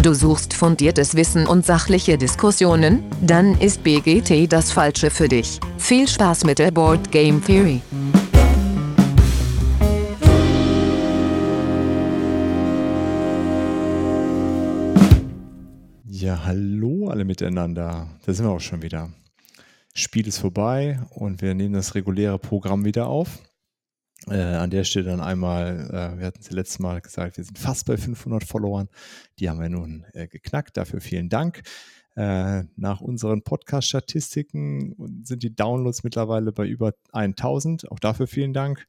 Du suchst fundiertes Wissen und sachliche Diskussionen? Dann ist BGT das Falsche für dich. Viel Spaß mit der Board Game Theory. Ja, hallo alle miteinander. Da sind wir auch schon wieder. Spiel ist vorbei und wir nehmen das reguläre Programm wieder auf. Äh, an der Stelle dann einmal, äh, wir hatten es letztes Mal gesagt, wir sind fast bei 500 Followern. Die haben wir nun äh, geknackt. Dafür vielen Dank. Äh, nach unseren Podcast-Statistiken sind die Downloads mittlerweile bei über 1000. Auch dafür vielen Dank,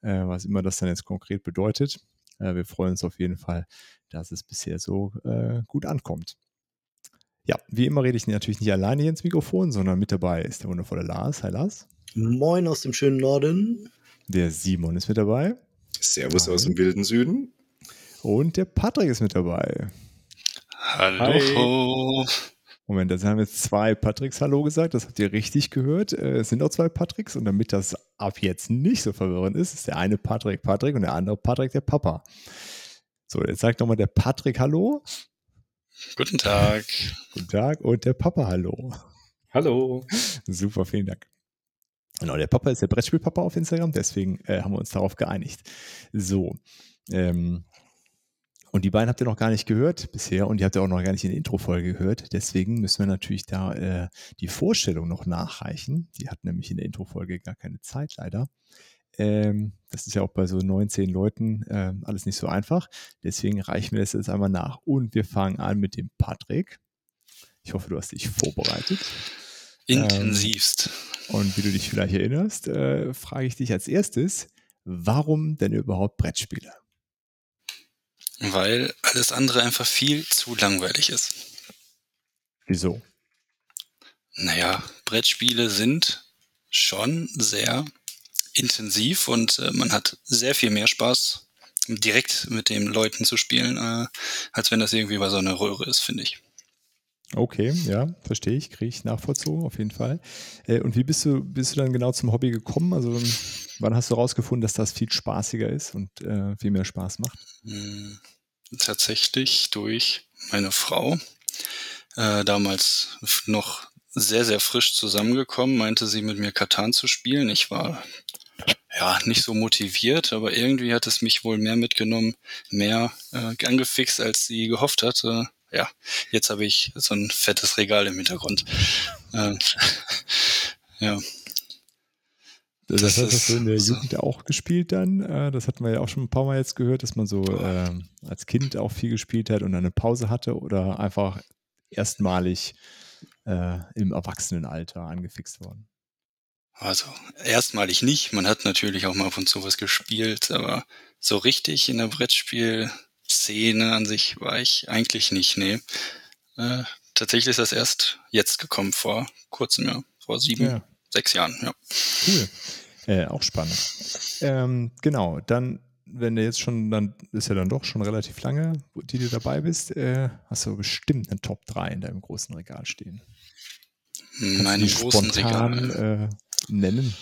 äh, was immer das dann jetzt konkret bedeutet. Äh, wir freuen uns auf jeden Fall, dass es bisher so gut ankommt. Ja, wie immer rede ich natürlich nicht alleine hier ins Mikrofon, sondern mit dabei ist der wundervolle Lars. Hi Lars. Moin aus dem schönen Norden. Der Simon ist mit dabei. Servus Hi. aus dem wilden Süden. Und der Patrick ist mit dabei. Hallo. Hi. Moment, jetzt haben jetzt zwei Patricks Hallo gesagt. Das habt ihr richtig gehört. Äh, es sind auch zwei Patricks. Und damit das ab jetzt nicht so verwirrend ist, ist der eine Patrick Patrick und der andere Patrick der Papa. So, jetzt sagt nochmal der Patrick Hallo. Guten Tag. Guten Tag und der Papa Hallo. Hallo. Super, vielen Dank. Genau, der Papa ist der Brettspielpapa auf Instagram, deswegen äh, haben wir uns darauf geeinigt. So. Ähm, und die beiden habt ihr noch gar nicht gehört bisher und die habt ihr auch noch gar nicht in der Intro-Folge gehört. Deswegen müssen wir natürlich da äh, die Vorstellung noch nachreichen. Die hat nämlich in der Intro-Folge gar keine Zeit leider. Ähm, das ist ja auch bei so 19 Leuten äh, alles nicht so einfach. Deswegen reichen wir das jetzt einmal nach. Und wir fangen an mit dem Patrick. Ich hoffe, du hast dich vorbereitet. Intensivst. Ähm, und wie du dich vielleicht erinnerst, äh, frage ich dich als erstes, warum denn überhaupt Brettspiele? Weil alles andere einfach viel zu langweilig ist. Wieso? Naja, Brettspiele sind schon sehr intensiv und äh, man hat sehr viel mehr Spaß, direkt mit den Leuten zu spielen, äh, als wenn das irgendwie bei so einer Röhre ist, finde ich. Okay, ja, verstehe ich, kriege ich nachvollzogen, auf jeden Fall. Äh, und wie bist du, bist du dann genau zum Hobby gekommen? Also wann hast du herausgefunden, dass das viel spaßiger ist und äh, viel mehr Spaß macht? Hm, tatsächlich durch meine Frau. Äh, damals noch sehr, sehr frisch zusammengekommen, meinte sie mit mir Katan zu spielen. Ich war ja nicht so motiviert, aber irgendwie hat es mich wohl mehr mitgenommen, mehr äh, angefixt, als sie gehofft hatte ja, jetzt habe ich so ein fettes Regal im Hintergrund. Ähm, ja. Das, das hast du in der so. Jugend auch gespielt dann? Äh, das hatten wir ja auch schon ein paar Mal jetzt gehört, dass man so äh, als Kind auch viel gespielt hat und eine Pause hatte oder einfach erstmalig äh, im Erwachsenenalter angefixt worden. Also erstmalig nicht. Man hat natürlich auch mal ab und zu was gespielt, aber so richtig in der Brettspiel Szene an sich war ich eigentlich nicht, nee. Äh, tatsächlich ist das erst jetzt gekommen, vor kurzem, ja, vor sieben, ja. sechs Jahren, ja. Cool. Äh, auch spannend. Ähm, genau, dann, wenn du jetzt schon, dann ist ja dann doch schon relativ lange, die du dabei bist, äh, hast du bestimmt eine Top 3 in deinem großen Regal stehen. Meine großen Regal. Äh, nennen?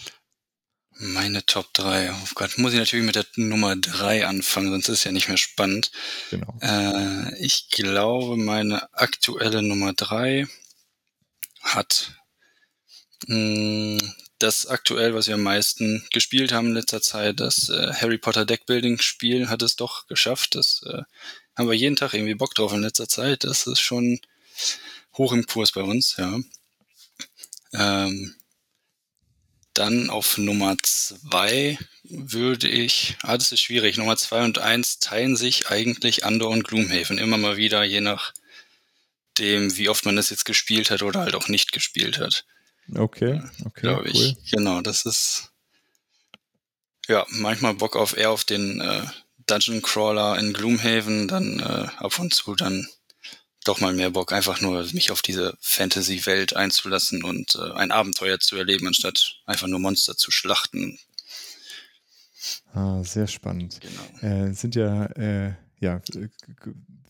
Meine Top 3. Oh Gott, muss ich natürlich mit der Nummer 3 anfangen, sonst ist es ja nicht mehr spannend. Genau. Äh, ich glaube, meine aktuelle Nummer 3 hat mh, hm, das aktuell, was wir am meisten gespielt haben in letzter Zeit, das äh, Harry Potter Deckbuilding Spiel hat es doch geschafft. Das äh, haben wir jeden Tag irgendwie Bock drauf in letzter Zeit. Das ist schon hoch im Kurs bei uns, ja. Ähm, dann auf Nummer zwei würde ich, ah, das ist schwierig. Nummer zwei und eins teilen sich eigentlich Andor und Gloomhaven immer mal wieder, je nach dem, wie oft man das jetzt gespielt hat oder halt auch nicht gespielt hat. Okay, okay. Glaube ich. Cool. Genau, das ist ja manchmal Bock auf eher auf den äh, Dungeon Crawler in Gloomhaven, dann äh, ab und zu dann doch mal mehr Bock, einfach nur mich auf diese Fantasy-Welt einzulassen und äh, ein Abenteuer zu erleben, anstatt einfach nur Monster zu schlachten. Ah, sehr spannend. Genau. Äh, sind ja, äh, ja,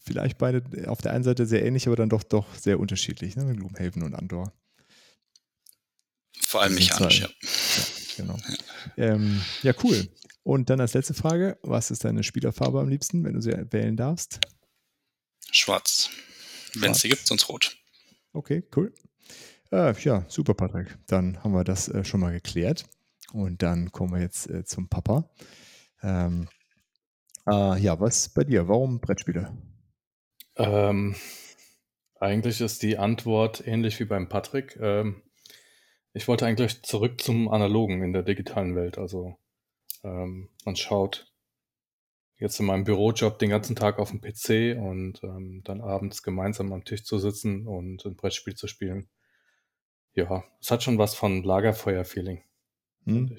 vielleicht beide auf der einen Seite sehr ähnlich, aber dann doch doch sehr unterschiedlich, ne? Gloomhaven und Andor. Vor allem mechanisch, ja. ja. Genau. Ja. Ähm, ja, cool. Und dann als letzte Frage, was ist deine Spielerfarbe am liebsten, wenn du sie wählen darfst? Schwarz. Wenn es sie gibt, sonst rot. Okay, cool. Äh, ja, super, Patrick. Dann haben wir das äh, schon mal geklärt. Und dann kommen wir jetzt äh, zum Papa. Ähm, äh, ja, was bei dir? Warum Brettspiele? Ähm, eigentlich ist die Antwort ähnlich wie beim Patrick. Ähm, ich wollte eigentlich zurück zum Analogen in der digitalen Welt. Also ähm, man schaut jetzt in meinem Bürojob den ganzen Tag auf dem PC und ähm, dann abends gemeinsam am Tisch zu sitzen und ein Brettspiel zu spielen. Ja, es hat schon was von Lagerfeuer-Feeling, hm.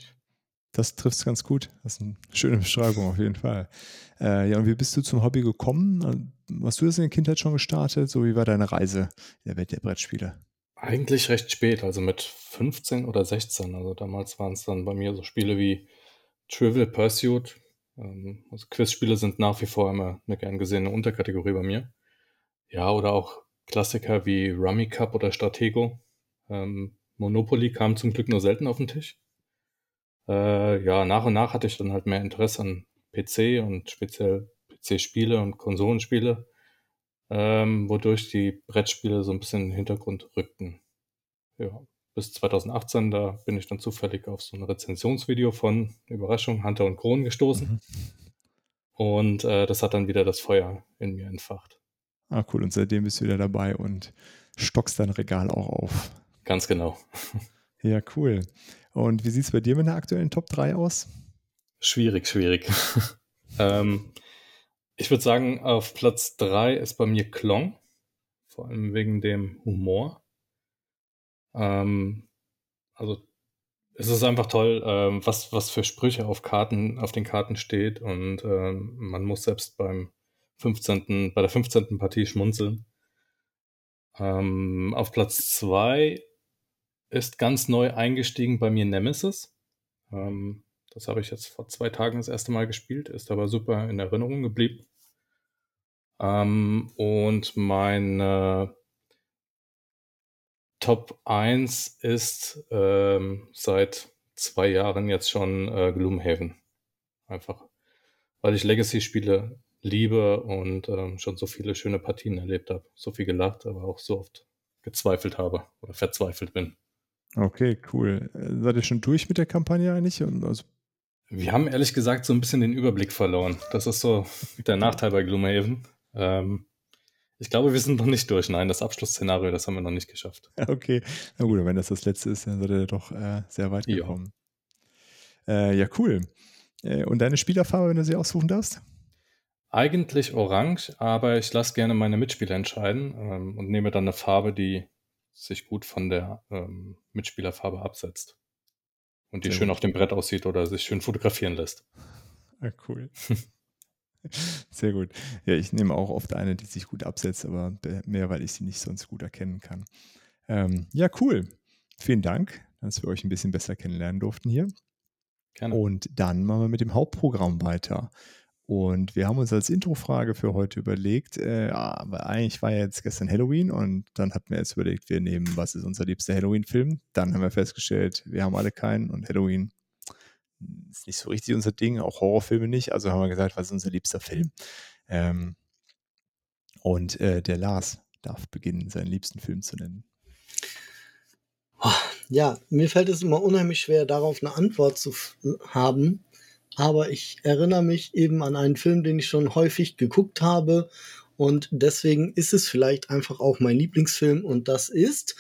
Das trifft es ganz gut. Das ist eine schöne Beschreibung auf jeden Fall. Äh, ja, und wie bist du zum Hobby gekommen? Hast du das in der Kindheit schon gestartet? So wie war deine Reise in der Welt der Brettspiele? Eigentlich recht spät, also mit 15 oder 16. Also damals waren es dann bei mir so Spiele wie Trivial Pursuit. Ähm, also Quizspiele sind nach wie vor immer eine gern gesehene Unterkategorie bei mir. Ja, oder auch Klassiker wie Rummy Cup oder Stratego. Ähm, Monopoly kam zum Glück nur selten auf den Tisch. Äh, ja, nach und nach hatte ich dann halt mehr Interesse an PC und speziell PC-Spiele und Konsolenspiele, ähm, wodurch die Brettspiele so ein bisschen in den Hintergrund rückten. Ja, bis 2018, da bin ich dann zufällig auf so ein Rezensionsvideo von Überraschung Hunter und Kron gestoßen. Mhm. Und äh, das hat dann wieder das Feuer in mir entfacht. Ah, cool. Und seitdem bist du wieder dabei und stockst dein Regal auch auf. Ganz genau. Ja, cool. Und wie sieht es bei dir mit der aktuellen Top 3 aus? Schwierig, schwierig. ähm, ich würde sagen, auf Platz 3 ist bei mir Klong. Vor allem wegen dem Humor. Ähm, also es ist einfach toll, ähm, was, was für Sprüche auf Karten, auf den Karten steht und ähm, man muss selbst beim 15., bei der 15. Partie schmunzeln. Ähm, auf Platz 2 ist ganz neu eingestiegen bei mir Nemesis. Ähm, das habe ich jetzt vor zwei Tagen das erste Mal gespielt, ist aber super in Erinnerung geblieben. Ähm, und meine Top 1 ist ähm, seit zwei Jahren jetzt schon äh, Gloomhaven. Einfach, weil ich Legacy-Spiele liebe und ähm, schon so viele schöne Partien erlebt habe. So viel gelacht, aber auch so oft gezweifelt habe oder verzweifelt bin. Okay, cool. Äh, seid ihr schon durch mit der Kampagne eigentlich? Also wir haben ehrlich gesagt so ein bisschen den Überblick verloren. Das ist so der Nachteil bei Gloomhaven. Ähm, ich glaube, wir sind noch nicht durch. Nein, das Abschlussszenario, das haben wir noch nicht geschafft. Okay, na gut, wenn das das letzte ist, dann seid ihr doch äh, sehr weit gekommen. Ja, äh, ja cool. Äh, und deine Spielerfarbe, wenn du sie aussuchen darfst? Eigentlich orange, aber ich lasse gerne meine Mitspieler entscheiden ähm, und nehme dann eine Farbe, die sich gut von der ähm, Mitspielerfarbe absetzt. Und die Sehr schön gut. auf dem Brett aussieht oder sich schön fotografieren lässt. Ah, cool. Sehr gut. Ja, ich nehme auch oft eine, die sich gut absetzt, aber mehr, weil ich sie nicht sonst gut erkennen kann. Ähm, ja, cool. Vielen Dank, dass wir euch ein bisschen besser kennenlernen durften hier. Gerne. Und dann machen wir mit dem Hauptprogramm weiter. Und wir haben uns als Introfrage für heute überlegt, äh, aber eigentlich war ja jetzt gestern Halloween und dann hatten wir jetzt überlegt, wir nehmen, was ist unser liebster Halloween-Film? Dann haben wir festgestellt, wir haben alle keinen und Halloween ist nicht so richtig unser Ding, auch Horrorfilme nicht. Also haben wir gesagt, was ist unser liebster Film? Ähm, und äh, der Lars darf beginnen, seinen liebsten Film zu nennen. Ja, mir fällt es immer unheimlich schwer, darauf eine Antwort zu haben aber ich erinnere mich eben an einen Film, den ich schon häufig geguckt habe und deswegen ist es vielleicht einfach auch mein Lieblingsfilm und das ist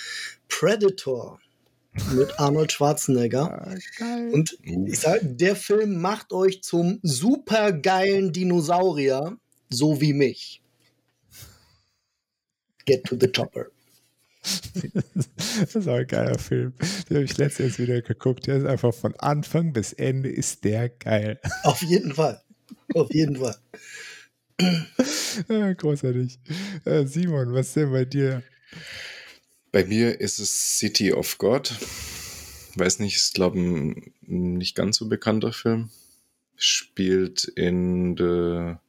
Predator mit Arnold Schwarzenegger. Ah, und ich sage, der Film macht euch zum supergeilen Dinosaurier, so wie mich. Get to the chopper. das ist auch ein geiler Film. Den habe ich letztens wieder geguckt. Der ist einfach von Anfang bis Ende ist der geil. Auf jeden Fall. Auf jeden Fall. Ja, großartig. Äh, Simon, was ist denn bei dir? Bei mir ist es City of God. Weiß nicht, ist glaube ein nicht ganz so bekannter Film. Spielt in der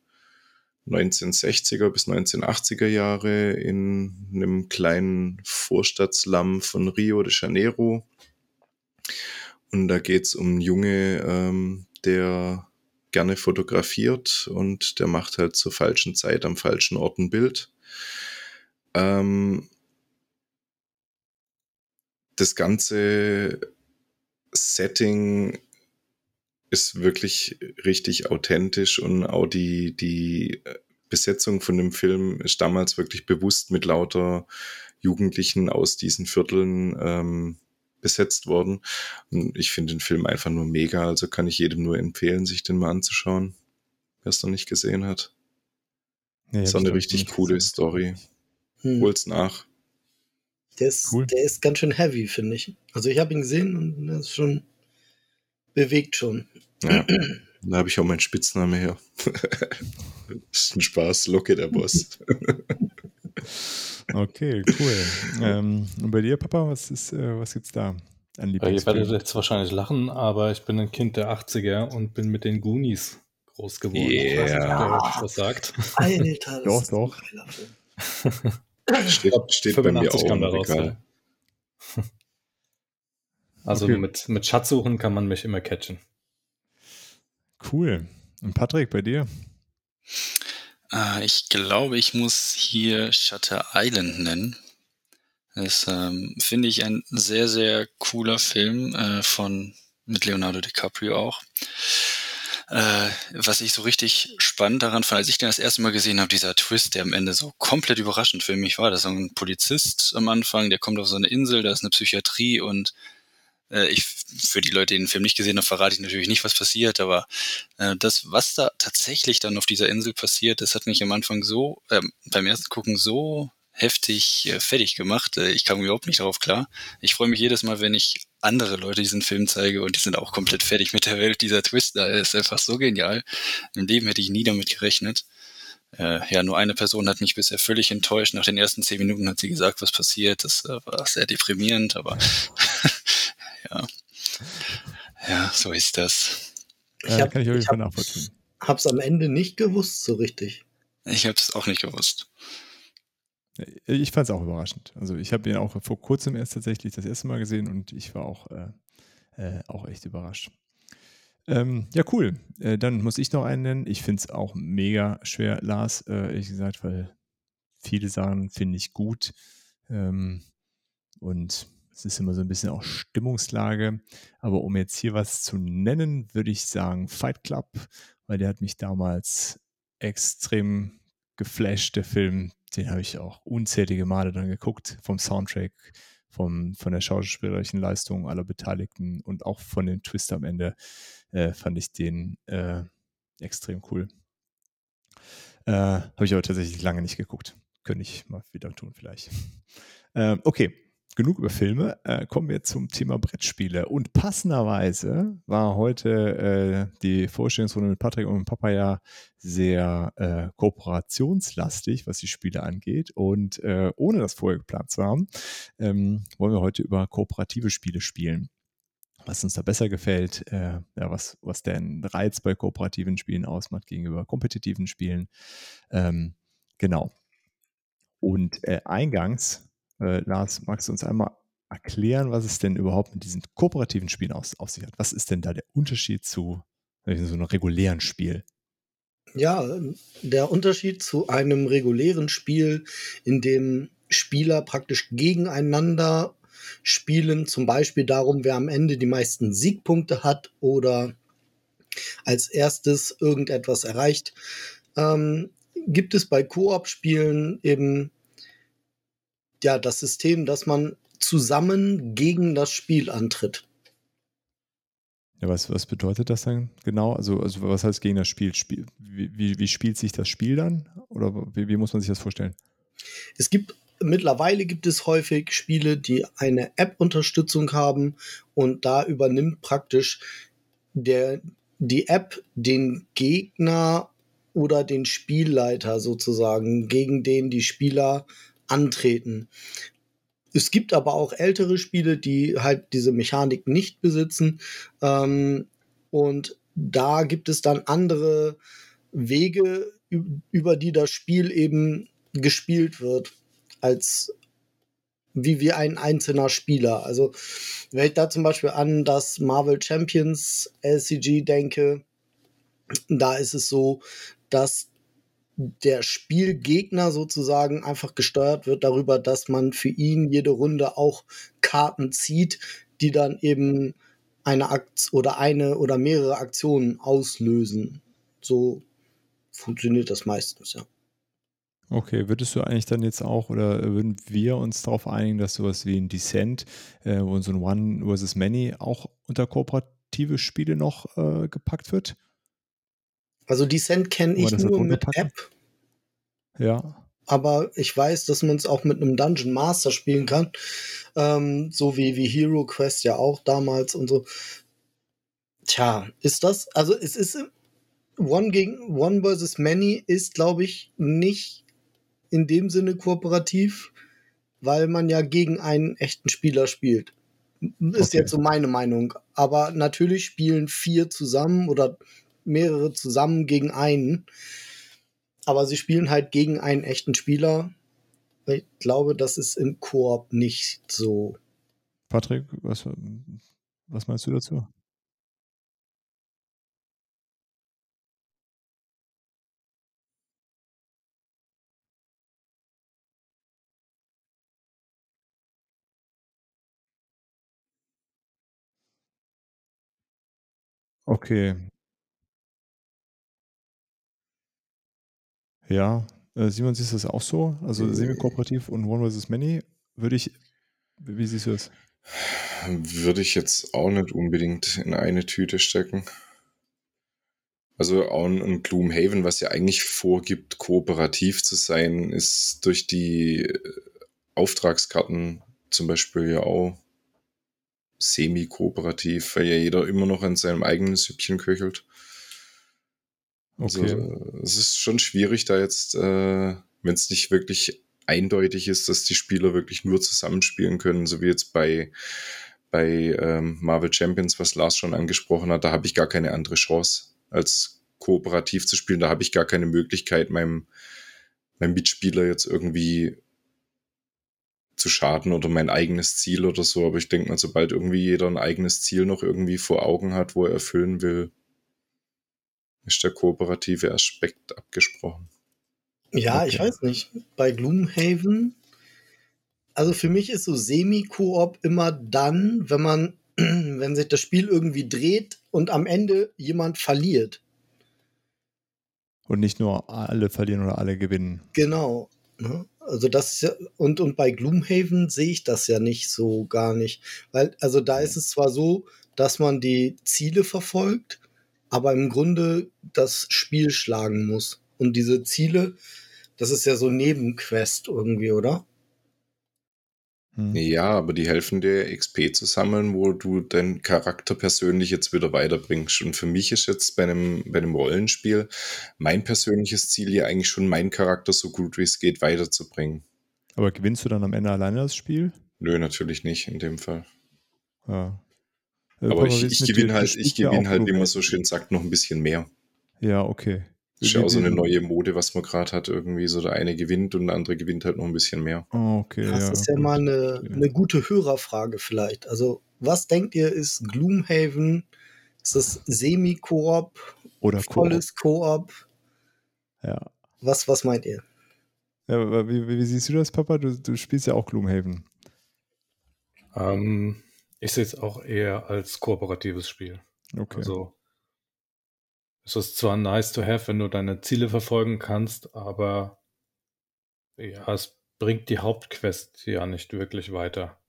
1960er bis 1980er Jahre in einem kleinen Vorstadtslum von Rio de Janeiro. Und da geht es um einen Junge, ähm, der gerne fotografiert und der macht halt zur falschen Zeit am falschen Ort ein Bild. Ähm, das ganze Setting ist wirklich richtig authentisch und auch die, die Besetzung von dem Film ist damals wirklich bewusst mit lauter Jugendlichen aus diesen Vierteln ähm, besetzt worden. Und ich finde den Film einfach nur mega, also kann ich jedem nur empfehlen, sich den mal anzuschauen, wer es noch nicht gesehen hat. Nee, ist eine richtig coole gesehen. Story. Hm. Hol's nach. Der ist, cool. der ist ganz schön heavy, finde ich. Also ich habe ihn gesehen und er ist schon bewegt schon. Ja, da habe ich auch meinen Spitzname her. das ist ein Spaß, Locke der Boss. okay, cool. Ähm, und bei dir, Papa, was ist, äh, was gibt's da an Ihr werdet jetzt wahrscheinlich lachen, aber ich bin ein Kind der 80er und bin mit den Goonies groß geworden. Yeah. Ich weiß nicht, ob ihr was sagt. Alter, doch, doch. steht, steht bei mir auch kam daraus, ja. Also okay. mit, mit Schatzsuchen kann man mich immer catchen. Cool. Und Patrick, bei dir? Äh, ich glaube, ich muss hier Shutter Island nennen. Das ähm, finde ich ein sehr, sehr cooler Film äh, von mit Leonardo DiCaprio auch. Äh, was ich so richtig spannend daran fand, als ich den das erste Mal gesehen habe, dieser Twist, der am Ende so komplett überraschend für mich war. Das ist ein Polizist am Anfang, der kommt auf so eine Insel, da ist eine Psychiatrie und äh, ich, für die Leute, die den Film nicht gesehen haben, verrate ich natürlich nicht, was passiert, aber äh, das, was da tatsächlich dann auf dieser Insel passiert, das hat mich am Anfang so, äh, beim ersten Gucken so heftig äh, fertig gemacht. Äh, ich kam überhaupt nicht darauf klar. Ich freue mich jedes Mal, wenn ich andere Leute diesen Film zeige und die sind auch komplett fertig mit der Welt. Dieser Twist da ist einfach so genial. Im Leben hätte ich nie damit gerechnet. Äh, ja, nur eine Person hat mich bisher völlig enttäuscht. Nach den ersten zehn Minuten hat sie gesagt, was passiert. Das äh, war sehr deprimierend, aber ja. Ja, so ist das. Ich hab, kann ich, ich hab, nachvollziehen. Hab's am Ende nicht gewusst, so richtig. Ich hab's auch nicht gewusst. Ich fand es auch überraschend. Also ich habe ihn auch vor kurzem erst tatsächlich das erste Mal gesehen und ich war auch, äh, äh, auch echt überrascht. Ähm, ja, cool. Äh, dann muss ich noch einen nennen. Ich finde es auch mega schwer, Lars, äh, ehrlich gesagt, weil viele Sachen finde ich gut. Ähm, und es ist immer so ein bisschen auch Stimmungslage. Aber um jetzt hier was zu nennen, würde ich sagen Fight Club, weil der hat mich damals extrem geflasht, der Film. Den habe ich auch unzählige Male dann geguckt, vom Soundtrack, vom, von der schauspielerischen Leistung aller Beteiligten und auch von dem Twist am Ende äh, fand ich den äh, extrem cool. Äh, habe ich aber tatsächlich lange nicht geguckt. Könnte ich mal wieder tun, vielleicht. Ähm, okay, genug über Filme. Äh, kommen wir zum Thema Brettspiele. Und passenderweise war heute äh, die Vorstellungsrunde mit Patrick und mit Papa ja sehr äh, kooperationslastig, was die Spiele angeht. Und äh, ohne das vorher geplant zu haben, ähm, wollen wir heute über kooperative Spiele spielen. Was uns da besser gefällt, äh, ja, was, was den Reiz bei kooperativen Spielen ausmacht gegenüber kompetitiven Spielen. Ähm, genau. Und äh, eingangs äh, Lars, magst du uns einmal erklären, was es denn überhaupt mit diesen kooperativen Spielen aus, auf sich hat? Was ist denn da der Unterschied zu so einem regulären Spiel? Ja, der Unterschied zu einem regulären Spiel, in dem Spieler praktisch gegeneinander spielen, zum Beispiel darum, wer am Ende die meisten Siegpunkte hat oder als erstes irgendetwas erreicht, ähm, gibt es bei Koop-Spielen eben ja das System, dass man zusammen gegen das Spiel antritt. Ja, was, was bedeutet das dann genau? Also, also was heißt gegen das Spiel? Spiel wie, wie, wie spielt sich das Spiel dann? Oder wie, wie muss man sich das vorstellen? Es gibt mittlerweile gibt es häufig Spiele, die eine App-Unterstützung haben und da übernimmt praktisch der, die App den Gegner oder den Spielleiter sozusagen, gegen den die Spieler antreten. Es gibt aber auch ältere Spiele, die halt diese Mechanik nicht besitzen. Ähm, und da gibt es dann andere Wege, über die das Spiel eben gespielt wird, als wie wie ein einzelner Spieler. Also wenn ich da zum Beispiel an das Marvel Champions LCG denke, Da ist es so, dass der Spielgegner sozusagen einfach gesteuert wird darüber, dass man für ihn jede Runde auch Karten zieht, die dann eben eine Akt oder eine oder mehrere Aktionen auslösen. So funktioniert das meistens, ja. Okay, würdest du eigentlich dann jetzt auch oder würden wir uns darauf einigen, dass sowas wie ein Descent äh, und so ein One versus Many auch unter kooperative Spiele noch äh, gepackt wird? Also Descent kenne ich nur mit App. Ja. Aber ich weiß, dass man es auch mit einem Dungeon Master spielen kann. Ähm, so wie, wie Hero Quest ja auch damals und so. Tja, ist das? Also es ist One gegen One versus Many ist, glaube ich, nicht in dem Sinne kooperativ, weil man ja gegen einen echten Spieler spielt. Ist okay. jetzt so meine Meinung. Aber natürlich spielen vier zusammen oder mehrere zusammen gegen einen. Aber sie spielen halt gegen einen echten Spieler. Ich glaube, das ist im Koop nicht so. Patrick, was, was meinst du dazu? Okay. Ja, äh, Simon, siehst du das auch so? Also äh. semi-kooperativ und One vs. Many würde ich, wie siehst du das? Würde ich jetzt auch nicht unbedingt in eine Tüte stecken. Also auch ein Gloomhaven, was ja eigentlich vorgibt, kooperativ zu sein, ist durch die äh, Auftragskarten zum Beispiel ja auch semi-kooperativ, weil ja jeder immer noch an seinem eigenen Süppchen köchelt. Also, okay. Also, es ist schon schwierig, da jetzt, äh, wenn es nicht wirklich eindeutig ist, dass die Spieler wirklich nur zusammenspielen können, so wie jetzt bei, bei ähm, Marvel Champions, was Lars schon angesprochen hat, da habe ich gar keine andere Chance, als kooperativ zu spielen. Da habe ich gar keine Möglichkeit, meinem, meinem Mitspieler jetzt irgendwie zu schaden oder mein eigenes Ziel oder so. Aber ich denke mal, sobald irgendwie jeder ein eigenes Ziel noch irgendwie vor Augen hat, wo er erfüllen will, ist der kooperative Aspekt abgesprochen. Ja, okay. ich weiß nicht. Bei Gloomhaven, also für mich ist so Semi-Koop immer dann, wenn man, wenn sich das Spiel irgendwie dreht und am Ende jemand verliert. Und nicht nur alle verlieren oder alle gewinnen. Genau. Ne? Also das ist ja, und, und bei Gloomhaven sehe ich das ja nicht so gar nicht. Weil, also da ist es zwar so, dass man die Ziele verfolgt, aber im Grunde das Spiel schlagen muss. Und diese Ziele, das ist ja so Nebenquest irgendwie, oder? Hm. Ja, aber die helfen dir, XP zu sammeln, wo du deinen Charakter persönlich jetzt wieder weiterbringst. Und für mich ist jetzt bei einem, bei einem Rollenspiel mein persönliches Ziel ja eigentlich schon, meinen Charakter so gut wie es geht weiterzubringen. Aber gewinnst du dann am Ende alleine das Spiel? Nö, natürlich nicht in dem Fall. Ja. Aber ich, ich gewinne halt, ich gewinne halt, wie man so schön sagt, noch ein bisschen mehr. Ja, okay. Das ist ja auch so eine neue Mode, was man gerade hat, irgendwie so der eine gewinnt und der andere gewinnt halt noch ein bisschen mehr. Oh, okay. Das ja. ist ja mal eine, eine gute Hörerfrage vielleicht. Also, was denkt ihr, ist Gloomhaven? Ist das Semi-Koop? Oder volles Koop? Ja. Was, was meint ihr? Ja, wie, wie, siehst du das, Papa? Du, du spielst ja auch Gloomhaven. Ähm, ich sehe es auch eher als kooperatives Spiel. Okay. Also es ist zwar nice to have, wenn du deine Ziele verfolgen kannst, aber ja, es bringt die Hauptquest ja nicht wirklich weiter.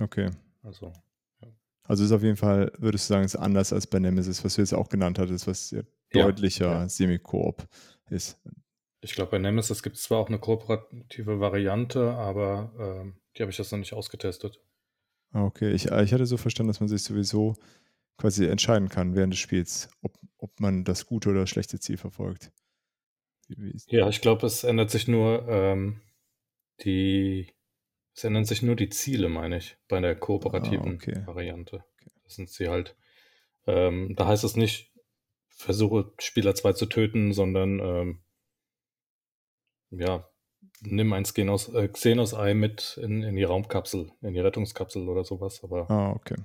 Okay. Also. Ja. Also ist auf jeden Fall, würdest du sagen, ist anders als bei Nemesis, was du jetzt auch genannt hattest, was ja deutlicher ja. Semi-Koop ist. Ich glaube, bei Nemesis gibt es zwar auch eine kooperative Variante, aber äh, die habe ich jetzt noch nicht ausgetestet. Ah, okay, ich, ich hatte so verstanden, dass man sich sowieso quasi entscheiden kann während des Spiels, ob, ob man das gute oder schlechte Ziel verfolgt. ja, ich glaube, es ändert sich nur ähm, die, es ändern sich nur die Ziele, meine ich, bei der kooperativen ah, okay. Variante. Das sind sie halt. Ähm, da heißt es nicht, versuche Spieler 2 zu töten, sondern ähm, ja, nimm ein Xenos, äh, Xenos-Ei mit in, in die Raumkapsel, in die Rettungskapsel oder sowas. Aber ah, okay.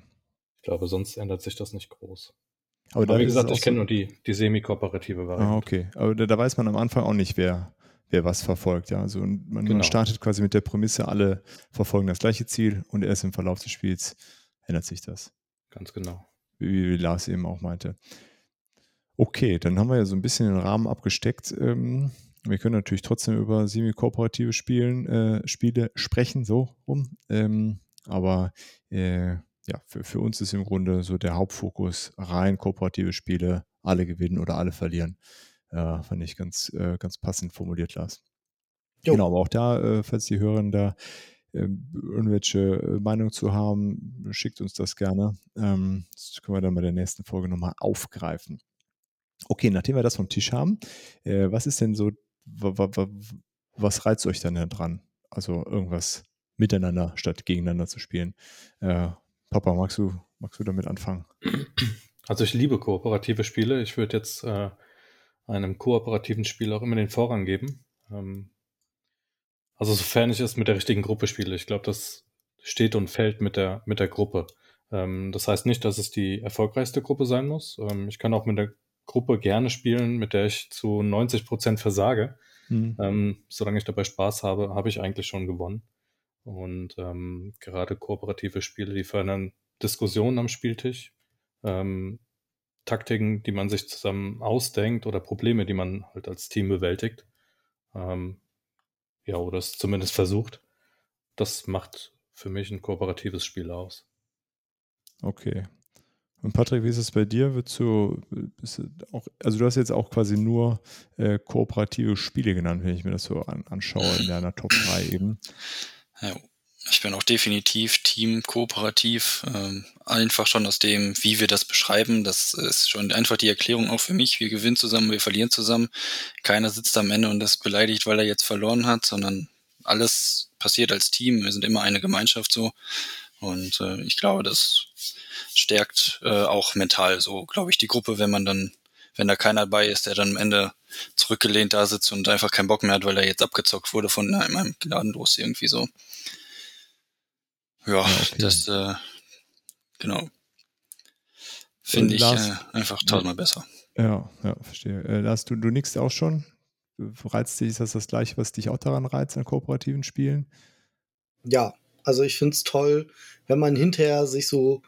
Ich glaube, sonst ändert sich das nicht groß. Aber, Aber wie gesagt, ich kenne nur die, die semi-kooperative Variante. Ah, okay. Aber da, da, weiß man am Anfang auch nicht, wer, wer was verfolgt. Ja, also man, genau. man startet quasi mit der Prämisse, alle verfolgen das gleiche Ziel und erst im Verlauf des Spiels ändert sich das. Ganz genau. Wie, wie Lars eben auch meinte. Okay, dann haben wir ja so ein bisschen den Rahmen abgesteckt. Ähm, wir können natürlich trotzdem über semi-kooperative äh, Spiele sprechen, so rum. Ähm, aber äh, ja, für, für uns ist im Grunde so der Hauptfokus rein kooperative Spiele, alle gewinnen oder alle verlieren. Äh, fand ich ganz, äh, ganz passend formuliert, Lars. Jo. Genau, aber auch da, äh, falls die Hörer da ähm, irgendwelche äh, Meinung zu haben, schickt uns das gerne. Ähm, das können wir dann bei der nächsten Folge nochmal aufgreifen. Okay, nachdem wir das vom Tisch haben, äh, was ist denn so, was reizt euch dann dran? Also irgendwas miteinander statt gegeneinander zu spielen. Äh, Papa, magst du, magst du damit anfangen? Also ich liebe kooperative Spiele. Ich würde jetzt äh, einem kooperativen Spiel auch immer den Vorrang geben. Ähm, also sofern ich es mit der richtigen Gruppe spiele. Ich glaube, das steht und fällt mit der, mit der Gruppe. Ähm, das heißt nicht, dass es die erfolgreichste Gruppe sein muss. Ähm, ich kann auch mit der Gruppe gerne spielen, mit der ich zu 90 Prozent versage. Mhm. Ähm, solange ich dabei Spaß habe, habe ich eigentlich schon gewonnen. Und ähm, gerade kooperative Spiele, die fördern Diskussionen am Spieltisch, ähm, Taktiken, die man sich zusammen ausdenkt oder Probleme, die man halt als Team bewältigt. Ähm, ja, oder es zumindest versucht. Das macht für mich ein kooperatives Spiel aus. Okay. Und Patrick, wie ist es bei dir? Würdest du, auch, also du hast jetzt auch quasi nur äh, kooperative Spiele genannt, wenn ich mir das so an, anschaue in deiner Top 3 eben. Ja, ich bin auch definitiv Team kooperativ, ähm, einfach schon aus dem, wie wir das beschreiben. Das ist schon einfach die Erklärung auch für mich. Wir gewinnen zusammen, wir verlieren zusammen. Keiner sitzt am Ende und ist beleidigt, weil er jetzt verloren hat, sondern alles passiert als Team. Wir sind immer eine Gemeinschaft so. Und äh, ich glaube, das stärkt äh, auch mental so, glaube ich, die Gruppe, wenn man dann, wenn da keiner dabei ist, der dann am Ende zurückgelehnt da sitzt und einfach keinen Bock mehr hat, weil er jetzt abgezockt wurde von einem, einem Gnadenlos irgendwie so. Ja, okay. das, äh, genau. Finde ich äh, einfach tausendmal besser. Ja, ja, verstehe. Äh, Lars, du, du nickst auch schon. Reizt dich, ist das das Gleiche, was dich auch daran reizt an kooperativen Spielen? Ja, also ich finde es toll, wenn man hinterher sich so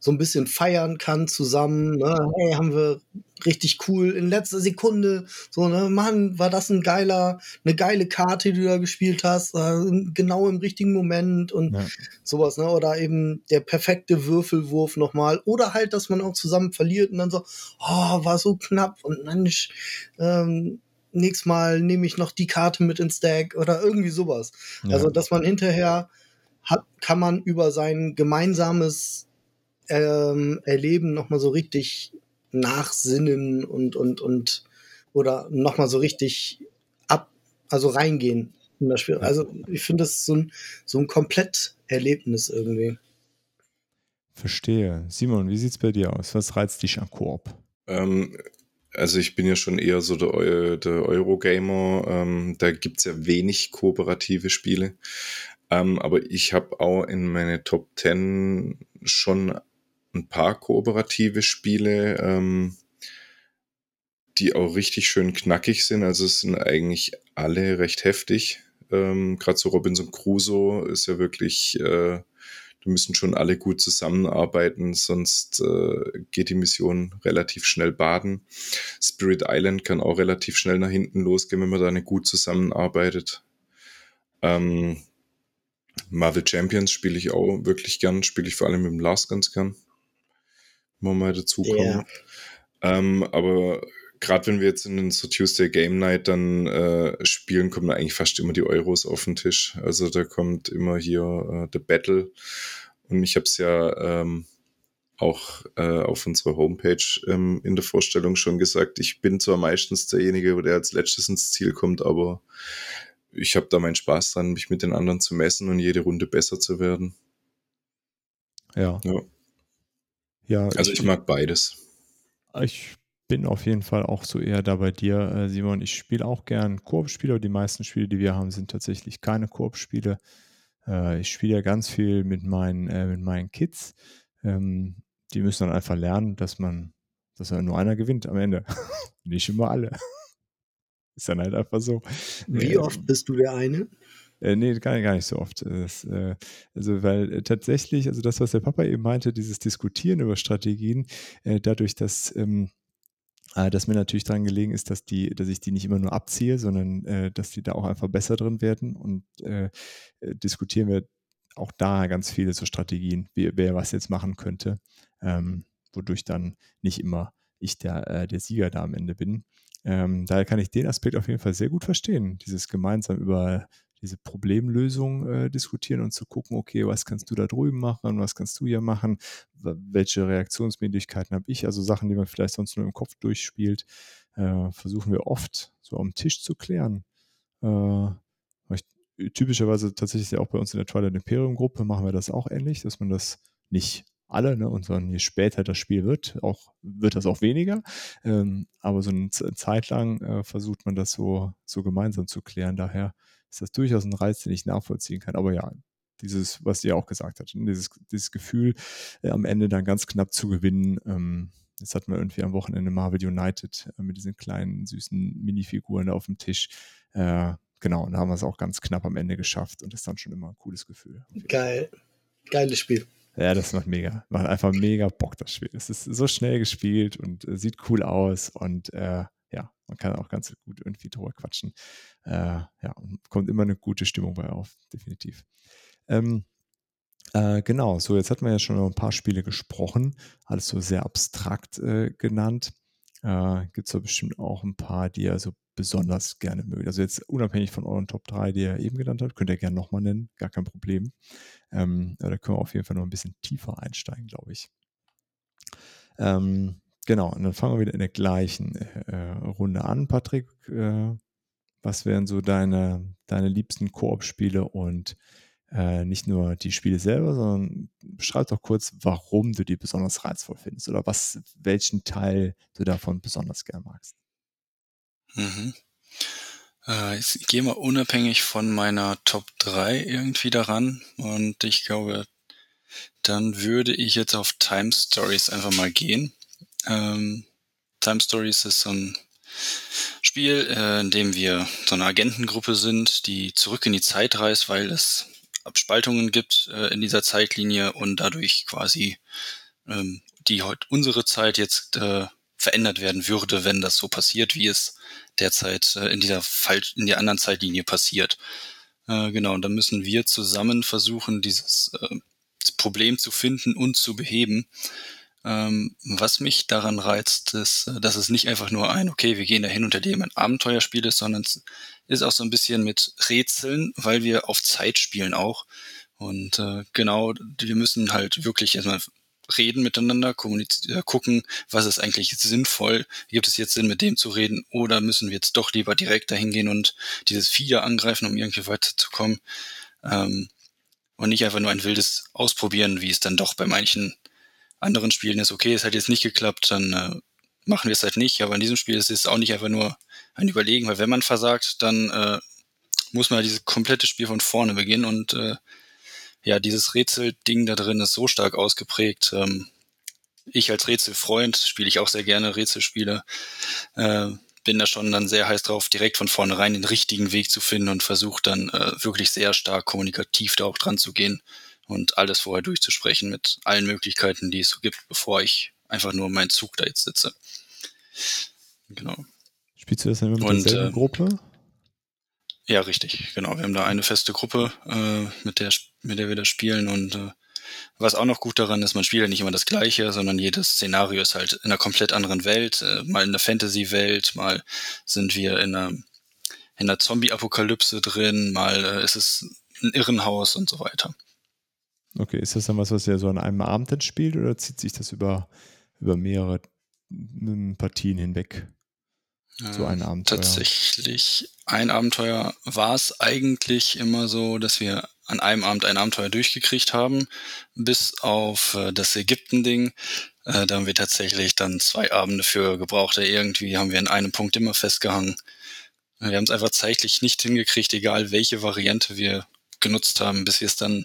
so ein bisschen feiern kann zusammen. Ne? Hey, haben wir richtig cool in letzter Sekunde. So, ne, Mann, war das ein geiler, eine geile Karte, die du da gespielt hast, äh, genau im richtigen Moment und ja. sowas, ne? Oder eben der perfekte Würfelwurf nochmal. Oder halt, dass man auch zusammen verliert und dann so, oh, war so knapp und dann ähm, nächstes Mal nehme ich noch die Karte mit ins Deck oder irgendwie sowas. Ja. Also, dass man hinterher hat, kann man über sein gemeinsames ähm, Erleben nochmal so richtig nachsinnen und, und, und oder nochmal so richtig ab, also reingehen in das Spiel. Also ich finde das so ein, so ein Kompletterlebnis irgendwie. Verstehe. Simon, wie sieht's bei dir aus? Was reizt dich an Koop? Ähm, also ich bin ja schon eher so der, der Eurogamer. Ähm, da gibt es ja wenig kooperative Spiele. Ähm, aber ich habe auch in meine Top 10 schon ein paar kooperative Spiele, ähm, die auch richtig schön knackig sind. Also es sind eigentlich alle recht heftig. Ähm, Gerade so Robinson Crusoe ist ja wirklich, äh, da müssen schon alle gut zusammenarbeiten, sonst äh, geht die Mission relativ schnell baden. Spirit Island kann auch relativ schnell nach hinten losgehen, wenn man da nicht gut zusammenarbeitet. Ähm, Marvel Champions spiele ich auch wirklich gern, spiele ich vor allem mit dem Lars ganz gern mal mal dazukommen. Yeah. Ähm, aber gerade wenn wir jetzt in den so Tuesday Game Night dann äh, spielen, kommen da eigentlich fast immer die Euros auf den Tisch. Also da kommt immer hier äh, The Battle. Und ich habe es ja ähm, auch äh, auf unserer Homepage ähm, in der Vorstellung schon gesagt, ich bin zwar meistens derjenige, der als letztes ins Ziel kommt, aber ich habe da meinen Spaß dran, mich mit den anderen zu messen und jede Runde besser zu werden. Ja. ja. Ja, also ich, ich mag beides. Ich bin auf jeden Fall auch so eher da bei dir, äh, Simon. Ich spiele auch gern Koop-Spiele, aber die meisten Spiele, die wir haben, sind tatsächlich keine Koop-Spiele. Äh, ich spiele ja ganz viel mit meinen, äh, mit meinen Kids. Ähm, die müssen dann einfach lernen, dass man dass nur einer gewinnt am Ende. Nicht immer alle. Ist dann halt einfach so. Wie äh, oft bist du der eine? Äh, nee, gar, gar nicht so oft. Das, äh, also, weil äh, tatsächlich, also das, was der Papa eben meinte, dieses Diskutieren über Strategien, äh, dadurch, dass, ähm, äh, dass mir natürlich daran gelegen ist, dass die, dass ich die nicht immer nur abziehe, sondern äh, dass die da auch einfach besser drin werden und diskutieren wir auch da ganz viele so Strategien, wie, wer was jetzt machen könnte, ähm, wodurch dann nicht immer ich der, der Sieger da am Ende bin. Ähm, daher kann ich den Aspekt auf jeden Fall sehr gut verstehen, dieses gemeinsam über diese Problemlösung äh, diskutieren und zu gucken, okay, was kannst du da drüben machen, was kannst du hier machen, welche Reaktionsmöglichkeiten habe ich, also Sachen, die man vielleicht sonst nur im Kopf durchspielt, äh, versuchen wir oft so am Tisch zu klären. Äh, typischerweise tatsächlich ja auch bei uns in der Twilight Imperium Gruppe machen wir das auch ähnlich, dass man das nicht alle, ne? Und sondern je später das Spiel wird, auch, wird das auch weniger. Ähm, aber so eine Zeit lang äh, versucht man das so, so gemeinsam zu klären. Daher ist das durchaus ein Reiz, den ich nachvollziehen kann. Aber ja, dieses, was ihr auch gesagt habt, ne? dieses, dieses Gefühl, äh, am Ende dann ganz knapp zu gewinnen. Ähm, jetzt hatten wir irgendwie am Wochenende Marvel United äh, mit diesen kleinen, süßen Minifiguren auf dem Tisch. Äh, genau, und da haben wir es auch ganz knapp am Ende geschafft und das ist dann schon immer ein cooles Gefühl. Geil. Geiles Spiel. Ja, das macht mega, macht einfach mega Bock, das Spiel. Es ist so schnell gespielt und äh, sieht cool aus und äh, ja, man kann auch ganz gut irgendwie drüber quatschen. Äh, ja, kommt immer eine gute Stimmung bei auf, definitiv. Ähm, äh, genau, so jetzt hatten wir ja schon über ein paar Spiele gesprochen, alles so sehr abstrakt äh, genannt. Äh, Gibt es da bestimmt auch ein paar, die ihr so besonders gerne mögt. Also jetzt unabhängig von euren Top 3, die ihr eben genannt habt, könnt ihr gerne nochmal nennen, gar kein Problem. Ähm, da können wir auf jeden Fall noch ein bisschen tiefer einsteigen, glaube ich. Ähm, genau, und dann fangen wir wieder in der gleichen äh, Runde an, Patrick. Äh, was wären so deine, deine liebsten Koop-Spiele und äh, nicht nur die Spiele selber, sondern beschreib doch kurz, warum du die besonders reizvoll findest oder was, welchen Teil du davon besonders gern magst. Mhm. Äh, ich gehe mal unabhängig von meiner Top 3 irgendwie daran und ich glaube, dann würde ich jetzt auf Time Stories einfach mal gehen. Ähm, Time Stories ist so ein Spiel, äh, in dem wir so eine Agentengruppe sind, die zurück in die Zeit reist, weil es Abspaltungen gibt äh, in dieser Zeitlinie und dadurch quasi ähm, die heute unsere Zeit jetzt äh, verändert werden würde, wenn das so passiert, wie es derzeit äh, in dieser Fall in der anderen Zeitlinie passiert. Äh, genau, und dann müssen wir zusammen versuchen, dieses äh, Problem zu finden und zu beheben. Ähm, was mich daran reizt, ist, äh, dass es nicht einfach nur ein, okay, wir gehen dahin und erleben ein Abenteuerspiel ist, sondern es ist auch so ein bisschen mit Rätseln, weil wir auf Zeit spielen auch. Und äh, genau, wir müssen halt wirklich erstmal reden miteinander, kommunizieren, gucken, was ist eigentlich sinnvoll, gibt es jetzt Sinn, mit dem zu reden, oder müssen wir jetzt doch lieber direkt dahin gehen und dieses Vieh angreifen, um irgendwie weiterzukommen. Ähm, und nicht einfach nur ein wildes Ausprobieren, wie es dann doch bei manchen anderen Spielen ist. Okay, es hat jetzt nicht geklappt, dann äh, machen wir es halt nicht. Aber in diesem Spiel ist es auch nicht einfach nur ein Überlegen, weil wenn man versagt, dann äh, muss man dieses komplette Spiel von vorne beginnen und äh, ja, dieses Rätselding da drin ist so stark ausgeprägt. Ähm, ich als Rätselfreund spiele ich auch sehr gerne Rätselspiele. Äh, bin da schon dann sehr heiß drauf, direkt von vornherein den richtigen Weg zu finden und versuche dann äh, wirklich sehr stark kommunikativ da auch dran zu gehen und alles vorher durchzusprechen mit allen Möglichkeiten, die es so gibt, bevor ich einfach nur meinen Zug da jetzt sitze. Genau. Spielst du das dann immer mit und, derselben äh, Gruppe? Ja, richtig, genau. Wir haben da eine feste Gruppe, äh, mit, der, mit der wir das spielen und äh, was auch noch gut daran ist, man spielt ja nicht immer das Gleiche, sondern jedes Szenario ist halt in einer komplett anderen Welt, äh, mal in der Fantasy-Welt, mal sind wir in einer, in einer Zombie-Apokalypse drin, mal äh, ist es ein Irrenhaus und so weiter. Okay, ist das dann was, was ihr so an einem Abend dann spielt oder zieht sich das über, über mehrere Partien hinweg? So ein Abenteuer. Tatsächlich, ein Abenteuer war es eigentlich immer so, dass wir an einem Abend ein Abenteuer durchgekriegt haben, bis auf äh, das Ägypten-Ding. Äh, da haben wir tatsächlich dann zwei Abende für gebraucht. Irgendwie haben wir in einem Punkt immer festgehangen. Wir haben es einfach zeitlich nicht hingekriegt, egal welche Variante wir genutzt haben, bis wir es dann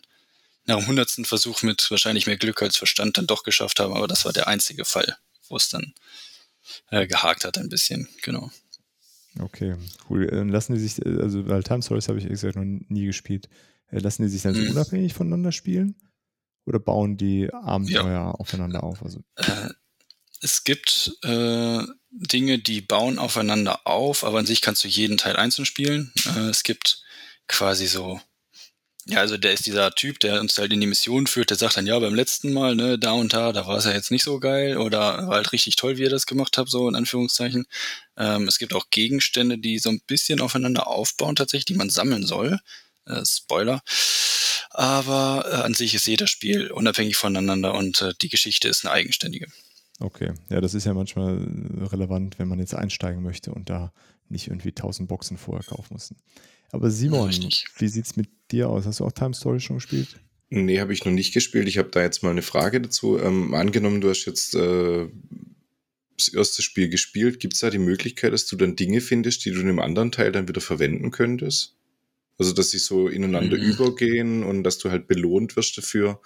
nach dem hundertsten Versuch mit wahrscheinlich mehr Glück als Verstand dann doch geschafft haben. Aber das war der einzige Fall wo es dann äh, gehakt hat ein bisschen, genau. Okay, cool. Äh, lassen die sich, äh, also weil Time Stories habe ich ehrlich gesagt noch nie gespielt. Äh, lassen die sich dann so Mhm. unabhängig voneinander spielen? Oder bauen die Abenteuer aufeinander auf? Also, Äh, es gibt äh, Dinge, die bauen aufeinander auf, aber an sich kannst du jeden Teil einzeln spielen. Äh, es gibt quasi so, ja, also der ist dieser Typ, der uns halt in die Mission führt, der sagt dann, ja, beim letzten Mal, ne, da und da, da war es ja jetzt nicht so geil oder war halt richtig toll, wie ihr das gemacht habt, so in Anführungszeichen. Ähm, es gibt auch Gegenstände, die so ein bisschen aufeinander aufbauen, tatsächlich, die man sammeln soll. Äh, Spoiler. Aber äh, an sich ist jeder Spiel unabhängig voneinander und äh, die Geschichte ist eine eigenständige. okay. Ja, das ist ja manchmal relevant, wenn man jetzt einsteigen möchte und da nicht irgendwie 1000 Boxen vorher kaufen muss. Aber Simon, Richtig. wie sieht's mit dir aus? Hast du auch Time Story schon gespielt? Nee, habe ich noch nicht gespielt. Ich habe da jetzt mal eine Frage dazu. Ähm, angenommen, du hast jetzt äh, das erste Spiel gespielt. Gibt es da die Möglichkeit, dass du dann Dinge findest, die du in einem anderen Teil dann wieder verwenden könntest? Also, dass sie so ineinander Mhm. übergehen und dass du halt belohnt wirst dafür,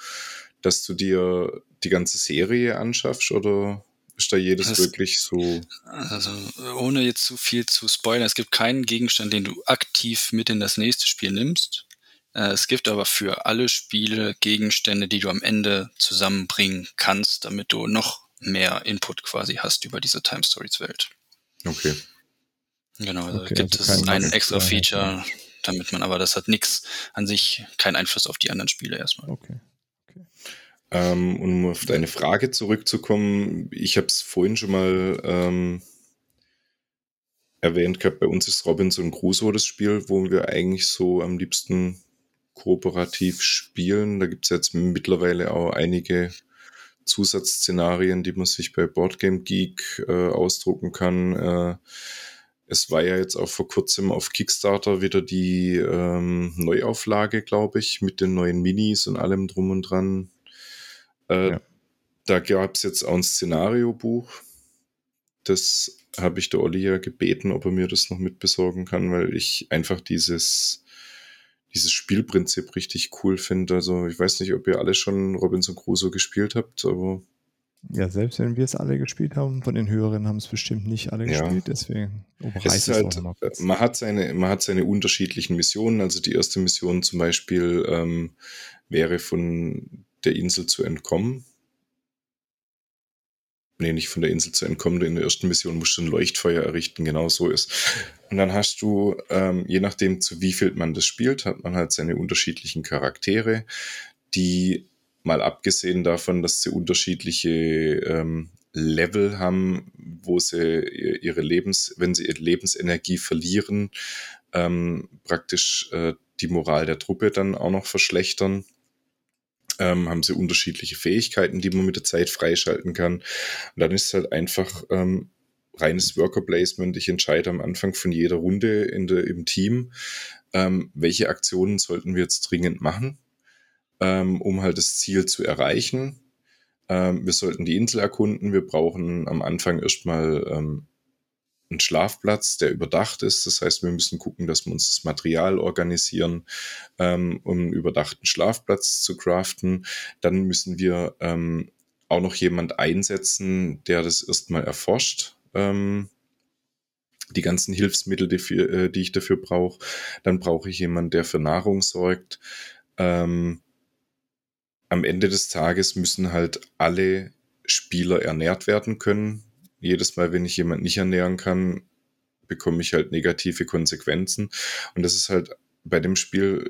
dass du dir die ganze Serie anschaffst? Oder ist da jedes Das- wirklich so? Also ohne jetzt zu viel zu spoilern, es gibt keinen Gegenstand, den du aktiv mit in das nächste Spiel nimmst. Äh, Es gibt aber für alle Spiele Gegenstände, die du am Ende zusammenbringen kannst, damit du noch mehr Input quasi hast über diese Time Stories Welt. Okay. Genau, also Okay, gibt also es ein extra Feature, damit man aber das hat nix an sich, keinen Einfluss auf die anderen Spiele erstmal. Okay. Ähm, und um auf deine Frage zurückzukommen, ich habe es vorhin schon mal ähm, erwähnt gehabt, bei uns ist Robinson Crusoe das Spiel, wo wir eigentlich so am liebsten kooperativ spielen. Da gibt es jetzt mittlerweile auch einige Zusatzszenarien, die man sich bei Boardgame Geek äh, ausdrucken kann. Äh, es war ja jetzt auch vor kurzem auf Kickstarter wieder die ähm, Neuauflage, glaube ich, mit den neuen Minis und allem drum und dran. Äh, Ja. Da gab es jetzt auch ein Szenariobuch. Das habe ich der Olli ja gebeten, ob er mir das noch mitbesorgen kann, weil ich einfach dieses, dieses Spielprinzip richtig cool finde. Also ich weiß nicht, ob ihr alle schon Robinson Crusoe gespielt habt, aber Ja, selbst wenn wir es alle gespielt haben, von den Hörern haben es bestimmt nicht alle Ja. gespielt, deswegen es halt, man hat seine, man hat seine unterschiedlichen Missionen. Also die erste Mission zum Beispiel ähm, wäre von der Insel zu entkommen. Nee, nicht von der Insel zu entkommen. In der ersten Mission musst du ein Leuchtfeuer errichten, genau so ist. Und dann hast du, ähm, je nachdem zu wie viel man das spielt, hat man halt seine unterschiedlichen Charaktere, die mal abgesehen davon, dass sie unterschiedliche ähm, Level haben, wo sie ihre Lebens, wenn sie ihre Lebensenergie verlieren, ähm, praktisch äh, die Moral der Truppe dann auch noch verschlechtern. Ähm, haben sie unterschiedliche Fähigkeiten, die man mit der Zeit freischalten kann. Und dann ist es halt einfach ähm, reines Worker Placement. Ich entscheide am Anfang von jeder Runde in der, im Team, ähm, welche Aktionen sollten wir jetzt dringend machen, ähm, um halt das Ziel zu erreichen. Ähm, wir sollten die Insel erkunden. Wir brauchen am Anfang erstmal ähm, einen Schlafplatz, der überdacht ist. Das heißt, wir müssen gucken, dass wir uns das Material organisieren, ähm, um einen überdachten Schlafplatz zu craften. Dann müssen wir ähm, auch noch jemand einsetzen, der das erstmal erforscht. Ähm, die ganzen Hilfsmittel, die, für, äh, die ich dafür brauche. Dann brauche ich jemanden, der für Nahrung sorgt. Ähm, am Ende des Tages müssen halt alle Spieler ernährt werden können. Jedes Mal, wenn ich jemand nicht ernähren kann, bekomme ich halt negative Konsequenzen. Und das ist halt bei dem Spiel,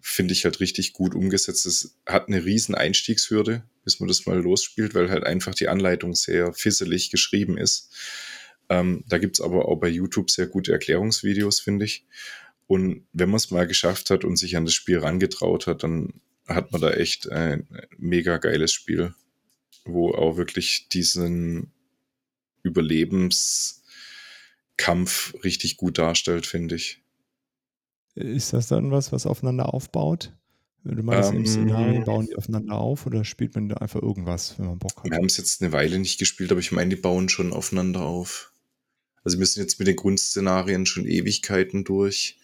finde ich halt richtig gut umgesetzt. Es hat eine riesen Einstiegshürde, bis man das mal losspielt, weil halt einfach die Anleitung sehr fisselig geschrieben ist. Ähm, da gibt's aber auch bei YouTube sehr gute Erklärungsvideos, finde ich. Und wenn man es mal geschafft hat und sich an das Spiel rangetraut hat, dann hat man da echt ein mega geiles Spiel, wo auch wirklich diesen Überlebenskampf richtig gut darstellt, finde ich. Ist das dann was, was aufeinander aufbaut? Du meinst, Ähm, im Szenario bauen die aufeinander auf oder spielt man da einfach irgendwas, wenn man Bock hat? Wir haben es jetzt eine Weile nicht gespielt, aber ich meine, die bauen schon aufeinander auf. Also wir sind jetzt mit den Grundszenarien schon Ewigkeiten durch.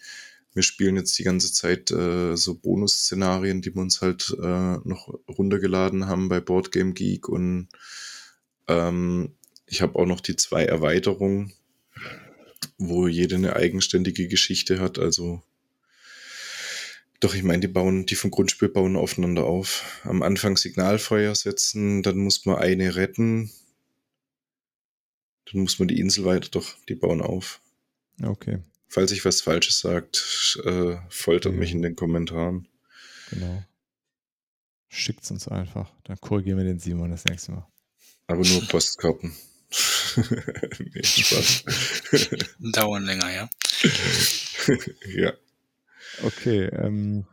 Wir spielen jetzt die ganze Zeit äh, so Bonusszenarien, die wir uns halt äh, noch runtergeladen haben bei Boardgame Geek und Ähm, ich habe auch noch die zwei Erweiterungen, wo jede eine eigenständige Geschichte hat. Also doch, ich meine, die bauen, die vom Grundspiel bauen aufeinander auf. Am Anfang Signalfeuer setzen, dann muss man eine retten. Dann muss man die Insel weiter, doch, die bauen auf. Okay, Falls ich was Falsches sagt, äh, foltert Ja. mich in den Kommentaren. genau. Schickt's uns einfach. Dann korrigieren wir den Simon das nächste Mal. Aber nur Postkarten. nee, Spaß. Dauern länger, ja. ja. Okay, ähm,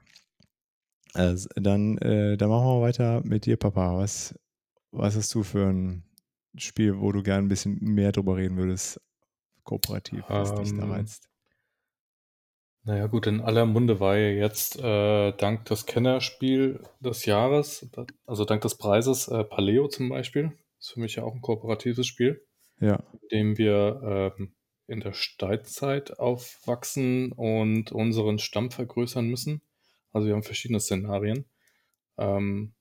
also dann, äh, dann machen wir weiter mit dir, Papa. Was, was hast du für ein Spiel, wo du gern ein bisschen mehr drüber reden würdest, kooperativ, was dich da Ähm, reizt? Naja, gut, in aller Munde war ja jetzt äh, dank des Kennerspiel des Jahres, also dank des Preises äh, Paleo zum Beispiel. ist für mich ja auch ein kooperatives Spiel, Ja, in dem wir ähm, in der Steinzeit aufwachsen und unseren Stamm vergrößern müssen. Also wir haben verschiedene Szenarien. Ähm,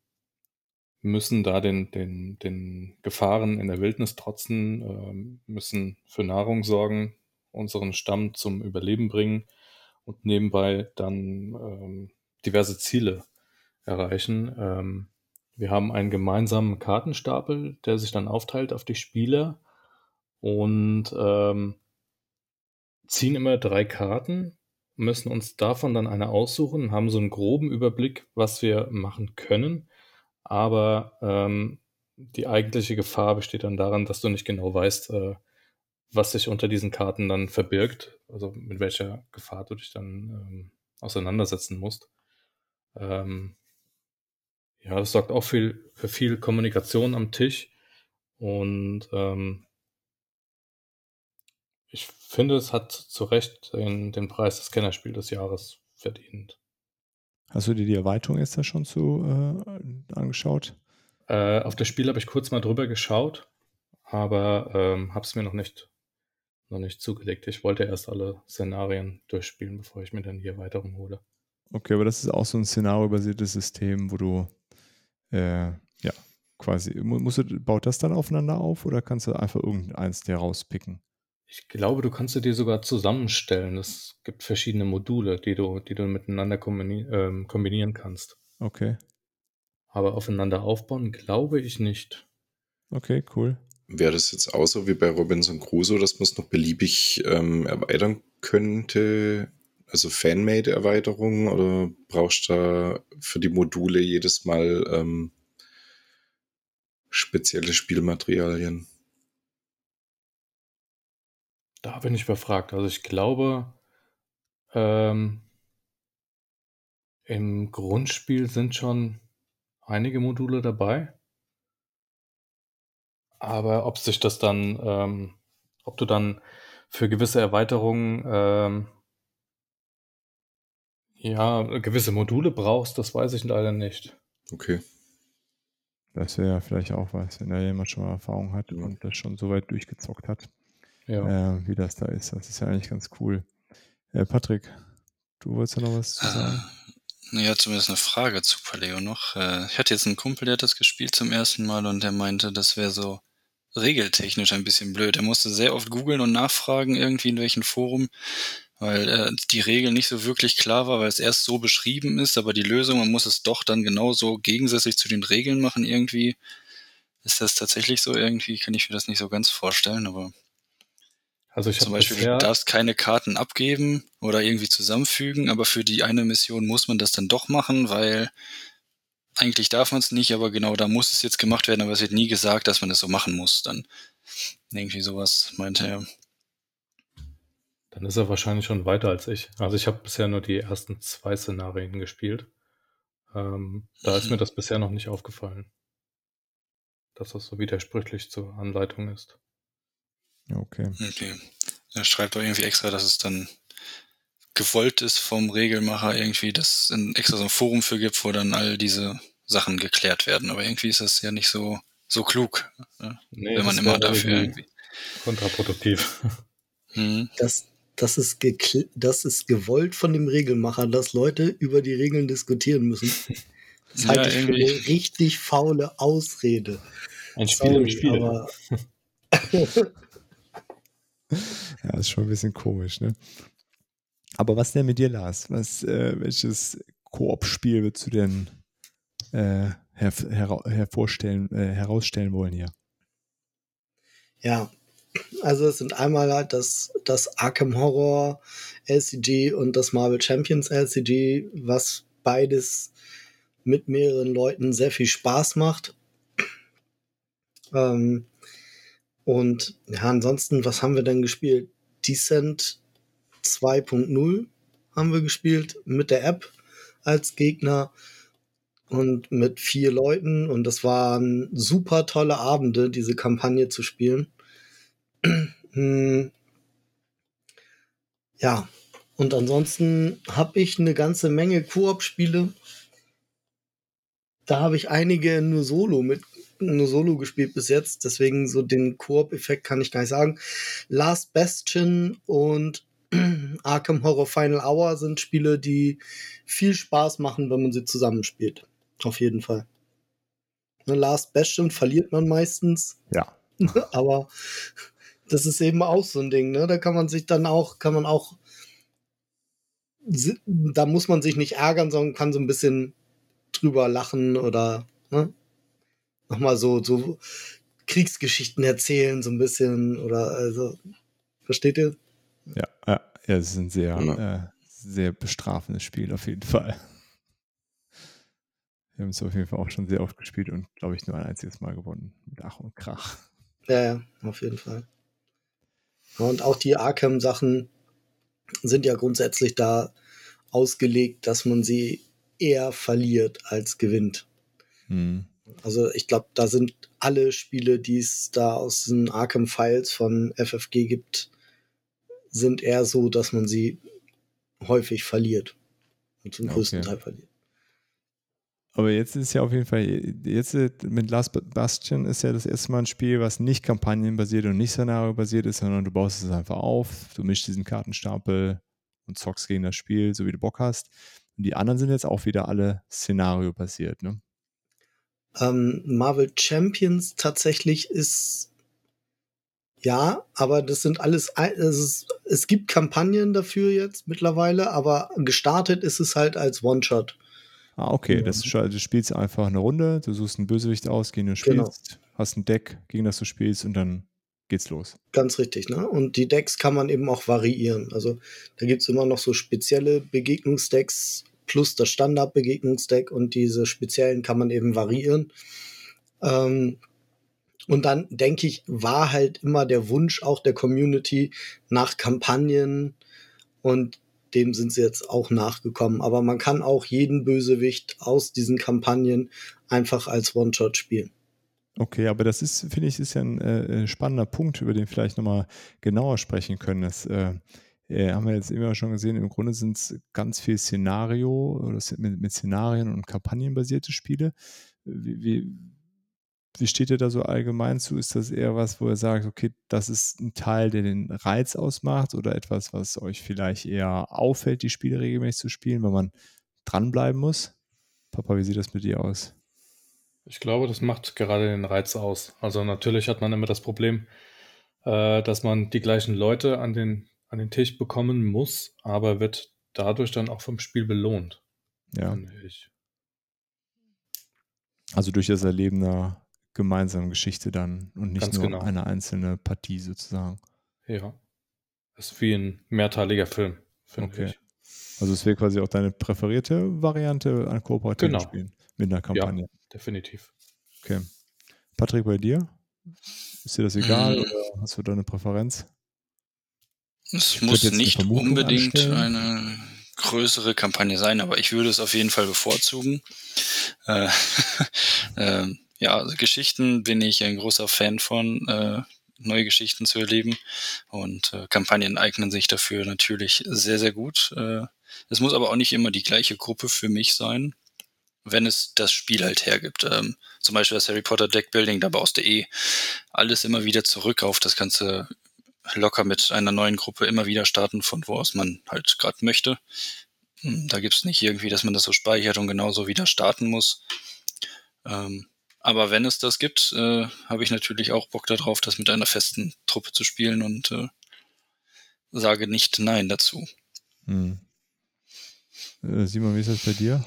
müssen da den, den, den Gefahren in der Wildnis trotzen, ähm, müssen für Nahrung sorgen, unseren Stamm zum Überleben bringen und nebenbei dann ähm, diverse Ziele erreichen. Ähm, wir haben einen gemeinsamen Kartenstapel, der sich dann aufteilt auf die Spieler und ähm, ziehen immer drei Karten, müssen uns davon dann eine aussuchen, haben so einen groben Überblick, was wir machen können. Aber ähm, die eigentliche Gefahr besteht dann daran, dass du nicht genau weißt, äh, was sich unter diesen Karten dann verbirgt, also mit welcher Gefahr du dich dann ähm, auseinandersetzen musst. Ähm, ja, das sorgt auch viel, für viel Kommunikation am Tisch und ähm, finde, es hat zu Recht den, den Preis des Kennerspiel des Jahres verdient. hast du dir die Erweiterung jetzt da schon zu äh, angeschaut? Äh, auf das Spiel habe ich kurz mal drüber geschaut, aber ähm, habe es mir noch nicht, noch nicht zugelegt. Ich wollte erst alle Szenarien durchspielen, bevor ich mir dann die Erweiterung hole. Okay, aber das ist auch so ein szenariobasiertes System, wo du äh, ja quasi, mu- musst du, baut das dann aufeinander auf oder kannst du einfach irgendeins dir rauspicken? Ich glaube, du kannst sie dir sogar zusammenstellen. Es gibt verschiedene Module, die du, die du miteinander kombini ähm, kombinieren kannst. Okay, Aber aufeinander aufbauen, glaube ich nicht. okay, cool. Wäre das jetzt auch so wie bei Robinson Crusoe, dass man es noch beliebig ähm, erweitern könnte? Also Fanmade-Erweiterungen oder brauchst du da für die Module jedes Mal ähm, spezielle Spielmaterialien? Da bin ich überfragt. Also ich glaube, ähm, im Grundspiel sind schon einige Module dabei. Aber ob sich das dann, ähm, ob du dann für gewisse Erweiterungen ähm, ja gewisse Module brauchst, das weiß ich leider nicht. Okay. Das wäre ja vielleicht auch was, wenn da jemand schon mal Erfahrung hat Ja. und das schon so weit durchgezockt hat, Ja. äh, wie das da ist. Das ist ja eigentlich ganz cool. Äh, Patrick, du wolltest ja noch was zu sagen? Äh, ja, zumindest eine Frage zu Paleo noch. Äh, ich hatte jetzt einen Kumpel, der hat das gespielt zum ersten Mal und der meinte, das wäre so regeltechnisch ein bisschen blöd. Er musste sehr oft googeln und nachfragen, irgendwie in welchem Forum, weil äh, die Regel nicht so wirklich klar war, weil es erst so beschrieben ist, aber die Lösung, man muss es doch dann genauso gegensätzlich zu den Regeln machen irgendwie. Ist das tatsächlich so irgendwie? Kann ich mir das nicht so ganz vorstellen, aber Also ich zum Beispiel, bisher, du darfst keine Karten abgeben oder irgendwie zusammenfügen, aber für die eine Mission muss man das dann doch machen, weil eigentlich darf man es nicht, aber genau da muss es jetzt gemacht werden, aber es wird nie gesagt, dass man das so machen muss. Dann irgendwie sowas meinte er. dann ist er wahrscheinlich schon weiter als ich. Also ich habe bisher nur die ersten zwei Szenarien gespielt. Ähm, da ist Mhm. mir das bisher noch nicht aufgefallen, dass das so widersprüchlich zur Anleitung ist. Okay. Okay. Er schreibt doch irgendwie extra, dass es dann gewollt ist vom Regelmacher irgendwie, dass es ein extra so ein Forum für gibt, wo dann all diese Sachen geklärt werden. Aber irgendwie ist das ja nicht so, so klug, ne? Nee, wenn man immer dafür irgendwie kontraproduktiv. Hm. Das, das, ist das ist gewollt von dem Regelmacher, dass Leute über die Regeln diskutieren müssen. Das Ja, halte ich für eine richtig faule Ausrede. Ein Spiel Sorry, im Spiel. Ja, ist schon ein bisschen komisch, ne? Aber was denn mit dir, Lars? Was, äh, welches Koop-Spiel würdest du denn äh, her hervorstellen, äh, herausstellen wollen hier? Ja, also es sind einmal halt das, das Arkham Horror LCG und das Marvel Champions LCG, was beides mit mehreren Leuten sehr viel Spaß macht. Ähm, und ja, ansonsten, was haben wir denn gespielt? Descent 2.0 haben wir gespielt mit der App als Gegner und mit vier Leuten und das waren super tolle Abende, diese Kampagne zu spielen. Hm. ja, und ansonsten habe ich eine ganze Menge Koop-Spiele. Da habe ich einige nur Solo mit nur Solo gespielt bis jetzt, deswegen so den Koop-Effekt kann ich gar nicht sagen. Last Bastion und Arkham Horror Final Hour sind Spiele, die viel Spaß machen, wenn man sie zusammenspielt. Auf jeden Fall. Ne, Last Bastion verliert man meistens, Ja. aber das ist eben auch so ein Ding, ne? Da kann man sich dann auch, kann man auch, da muss man sich nicht ärgern, sondern kann so ein bisschen drüber lachen oder ne? Nochmal so, so Kriegsgeschichten erzählen, so ein bisschen oder also, versteht ihr? Ja, ja, ja es ist ein sehr, Ja. äh, sehr bestrafendes Spiel auf jeden Fall. Wir haben es auf jeden Fall auch schon sehr oft gespielt und glaube ich nur ein einziges Mal gewonnen. Mit Ach und Krach. Ja, ja, auf jeden Fall. Und auch die Arkham-Sachen sind ja grundsätzlich da ausgelegt, dass man sie eher verliert als gewinnt. Hm. Also ich glaube, da sind alle Spiele, die es da aus den Arkham Files von FFG gibt, sind eher so, dass man sie häufig verliert. Und zum Okay. größten Teil verliert. Aber jetzt ist ja auf jeden Fall, jetzt äh, mit Last Bastion ist ja das erste Mal ein Spiel, was nicht kampagnenbasiert und nicht szenario-basiert ist, sondern du baust es einfach auf, du mischst diesen Kartenstapel und zockst gegen das Spiel, so wie du Bock hast. Und die anderen sind jetzt auch wieder alle szenario-basiert, ne? Ähm, Marvel Champions tatsächlich ist ja, aber das sind alles, es, ist, es gibt Kampagnen dafür jetzt mittlerweile, aber gestartet ist es halt als One-Shot. Ah, okay. Das, ist schon- du spielst einfach eine Runde, du suchst einen Bösewicht aus, gegen den du Genau. spielst, hast ein Deck, gegen das du spielst und dann geht's los. Ganz richtig, ne? Und die Decks kann man eben auch variieren. Also da gibt's immer noch so spezielle Begegnungsdecks plus das Standard-Begegnungsdeck und diese speziellen kann man eben variieren. Ähm, und dann denke ich, war halt immer der Wunsch auch der Community nach Kampagnen und dem sind sie jetzt auch nachgekommen. Aber man kann auch jeden Bösewicht aus diesen Kampagnen einfach als One-Shot spielen. Okay, aber das ist, finde ich, ist ja ein äh, spannender Punkt, über den vielleicht nochmal genauer sprechen können. Das äh, äh, haben wir jetzt immer schon gesehen, im Grunde sind es ganz viel Szenario oder mit, mit Szenarien und Kampagnen basierte Spiele. Wie, wie, wie steht ihr da so allgemein zu? Ist das eher was, wo ihr sagt, okay, das ist ein Teil, der den Reiz ausmacht oder etwas, was euch vielleicht eher auffällt, die Spiele regelmäßig zu spielen, weil man dranbleiben muss? Papa, wie sieht das mit dir aus? Ich glaube, das macht gerade den Reiz aus. Also natürlich hat man immer das Problem, äh, dass man die gleichen Leute an den, an den Tisch bekommen muss, aber wird dadurch dann auch vom Spiel belohnt, Ja. Also durch das Erleben einer gemeinsamen Geschichte dann und nicht Ganz nur genau. eine einzelne Partie sozusagen. Ja. Ist wie ein mehrteiliger Film, finde Okay. ich. Also es wäre quasi auch deine präferierte Variante an kooperativen Genau. Spielen mit einer Kampagne. Definitiv. Okay. Patrick, bei dir? Ist dir das egal oder hast du da eine Präferenz? Es muss eine nicht Vermutung unbedingt anstellen. eine größere Kampagne sein, aber ich würde es auf jeden Fall bevorzugen. Äh, ähm, ja, also Geschichten bin ich ein großer Fan von, äh, neue Geschichten zu erleben. Und äh, Kampagnen eignen sich dafür natürlich sehr, sehr gut. Äh, es muss aber auch nicht immer die gleiche Gruppe für mich sein, wenn es das Spiel halt hergibt. Ähm, zum Beispiel das Harry Potter Deckbuilding, da baust du eh alles immer wieder zurück auf das ganze locker mit einer neuen Gruppe immer wieder starten, von wo aus man halt gerade möchte. Hm, Da gibt's nicht irgendwie, dass man das so speichert und genauso wieder starten muss. Ähm, Aber wenn es das gibt, äh, habe ich natürlich auch Bock darauf, das mit einer festen Truppe zu spielen und äh, sage nicht Nein dazu. Hm. Äh, Simon, wie ist das bei dir?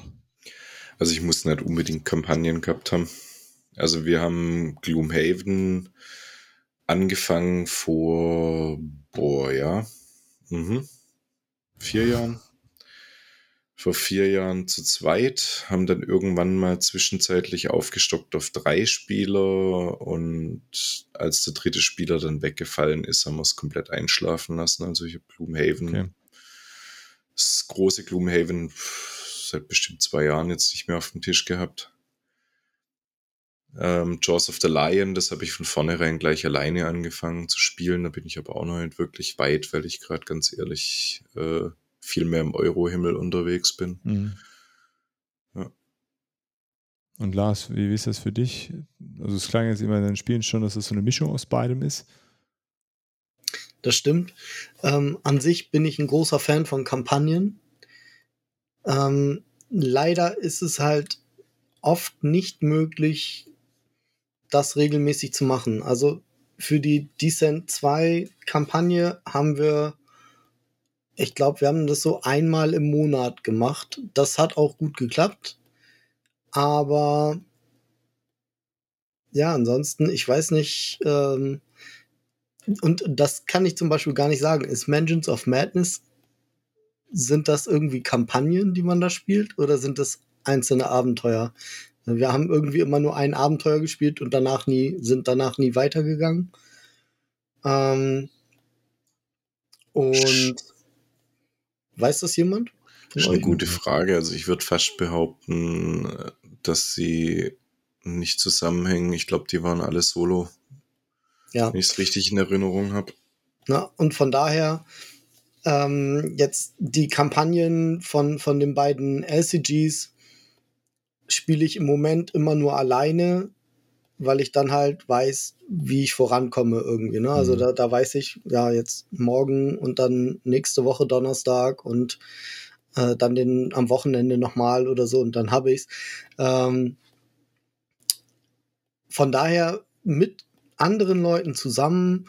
Also ich muss nicht unbedingt Kampagnen gehabt haben. Also wir haben Gloomhaven angefangen vor, boah, ja, mhm. vier Jahren. Vor vier Jahren zu zweit, haben dann irgendwann mal zwischenzeitlich aufgestockt auf drei Spieler und als der dritte Spieler dann weggefallen ist, haben wir es komplett einschlafen lassen. Also ich habe Gloomhaven, okay. das große Gloomhaven seit bestimmt zwei Jahren jetzt nicht mehr auf dem Tisch gehabt. Ähm, Jaws of the Lion, das habe ich von vornherein gleich alleine angefangen zu spielen. Da bin ich aber auch noch nicht wirklich weit, weil ich gerade ganz ehrlich äh, viel mehr im Euro-Himmel unterwegs bin. Mhm. Ja. Und Lars, wie, wie, ist das für dich? Also es klang jetzt immer in den Spielen schon, dass es das so eine Mischung aus beidem ist. Das stimmt. Ähm, an sich bin ich ein großer Fan von Kampagnen. Ähm, leider ist es halt oft nicht möglich, das regelmäßig zu machen. Also für die Descent 2 Kampagne haben wir, ich glaube, wir haben das so einmal im Monat gemacht. Das hat auch gut geklappt. Aber ja, ansonsten, ich weiß nicht, ähm, und das kann ich zum Beispiel gar nicht sagen. Ist Mansions of Madness, sind das irgendwie Kampagnen, die man da spielt, oder sind das einzelne Abenteuer? Wir haben irgendwie immer nur ein Abenteuer gespielt und danach nie, sind danach nie weitergegangen. Ähm, und weiß das jemand? Das ist eine gute Frage. Also ich würde fast behaupten, dass sie nicht zusammenhängen. Ich glaube, die waren alle solo. Ja. Wenn ich es richtig in Erinnerung habe. Na, und von daher, ähm, jetzt die Kampagnen von, von den beiden LCGs spiele ich im Moment immer nur alleine, weil ich dann halt weiß, wie ich vorankomme irgendwie. Ne? Also mhm. da, da weiß ich, ja, jetzt morgen und dann nächste Woche Donnerstag und äh, dann den am Wochenende nochmal oder so und dann habe ich's. Ähm, von daher mit anderen Leuten zusammen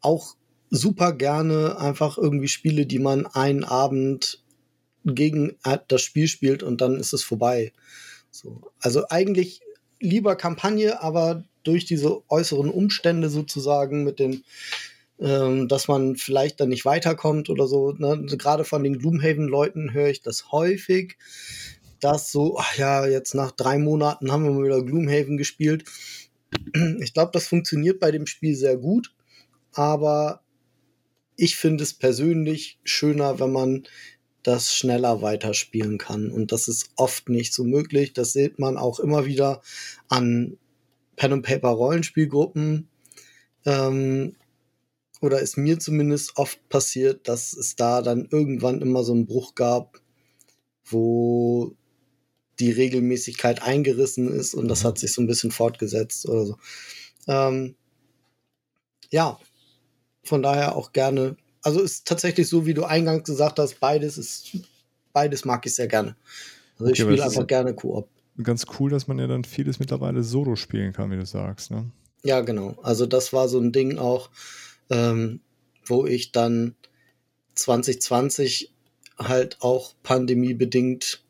auch super gerne einfach irgendwie Spiele, die man einen Abend gegen das Spiel spielt und dann ist es vorbei. So. Also eigentlich lieber Kampagne, aber durch diese äußeren Umstände sozusagen mit den, ähm, dass man vielleicht dann nicht weiterkommt oder so. Ne? Also gerade von den Gloomhaven-Leuten höre ich das häufig, dass so, ach ja, jetzt nach drei Monaten haben wir mal wieder Gloomhaven gespielt. Ich glaube, das funktioniert bei dem Spiel sehr gut, aber ich finde es persönlich schöner, wenn man das schneller weiterspielen kann. Und das ist oft nicht so möglich. Das sieht man auch immer wieder an Pen and Paper Rollenspielgruppen. Ähm, oder ist mir zumindest oft passiert, dass es da dann irgendwann immer so einen Bruch gab, wo die Regelmäßigkeit eingerissen ist und das hat sich so ein bisschen fortgesetzt oder so. Ähm, ja, von daher auch gerne also ist tatsächlich so, wie du eingangs gesagt hast, beides ist, beides mag ich sehr gerne. Also okay, ich spiele einfach gerne Koop. Ganz cool, dass man ja dann vieles mittlerweile solo spielen kann, wie du sagst, ne? Ja, genau. Also das war so ein Ding auch, ähm, wo ich dann 2020 halt auch pandemiebedingt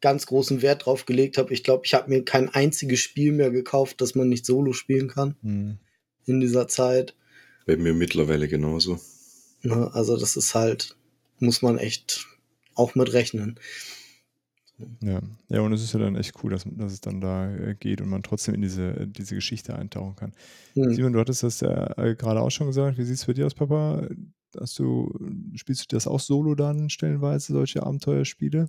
ganz großen Wert drauf gelegt habe. Ich glaube, ich habe mir kein einziges Spiel mehr gekauft, das man nicht solo spielen kann mhm. in dieser Zeit. Bei mir mittlerweile genauso. Ne? Also das ist halt, muss man echt auch mit rechnen. Ja, ja, und es ist ja dann echt cool, dass, dass es dann da äh, geht und man trotzdem in diese, diese Geschichte eintauchen kann. Hm. Simon, du hattest das ja äh, gerade auch schon gesagt. Wie sieht es für dich aus, Papa? Hast du, spielst du das auch solo dann stellenweise, solche Abenteuerspiele?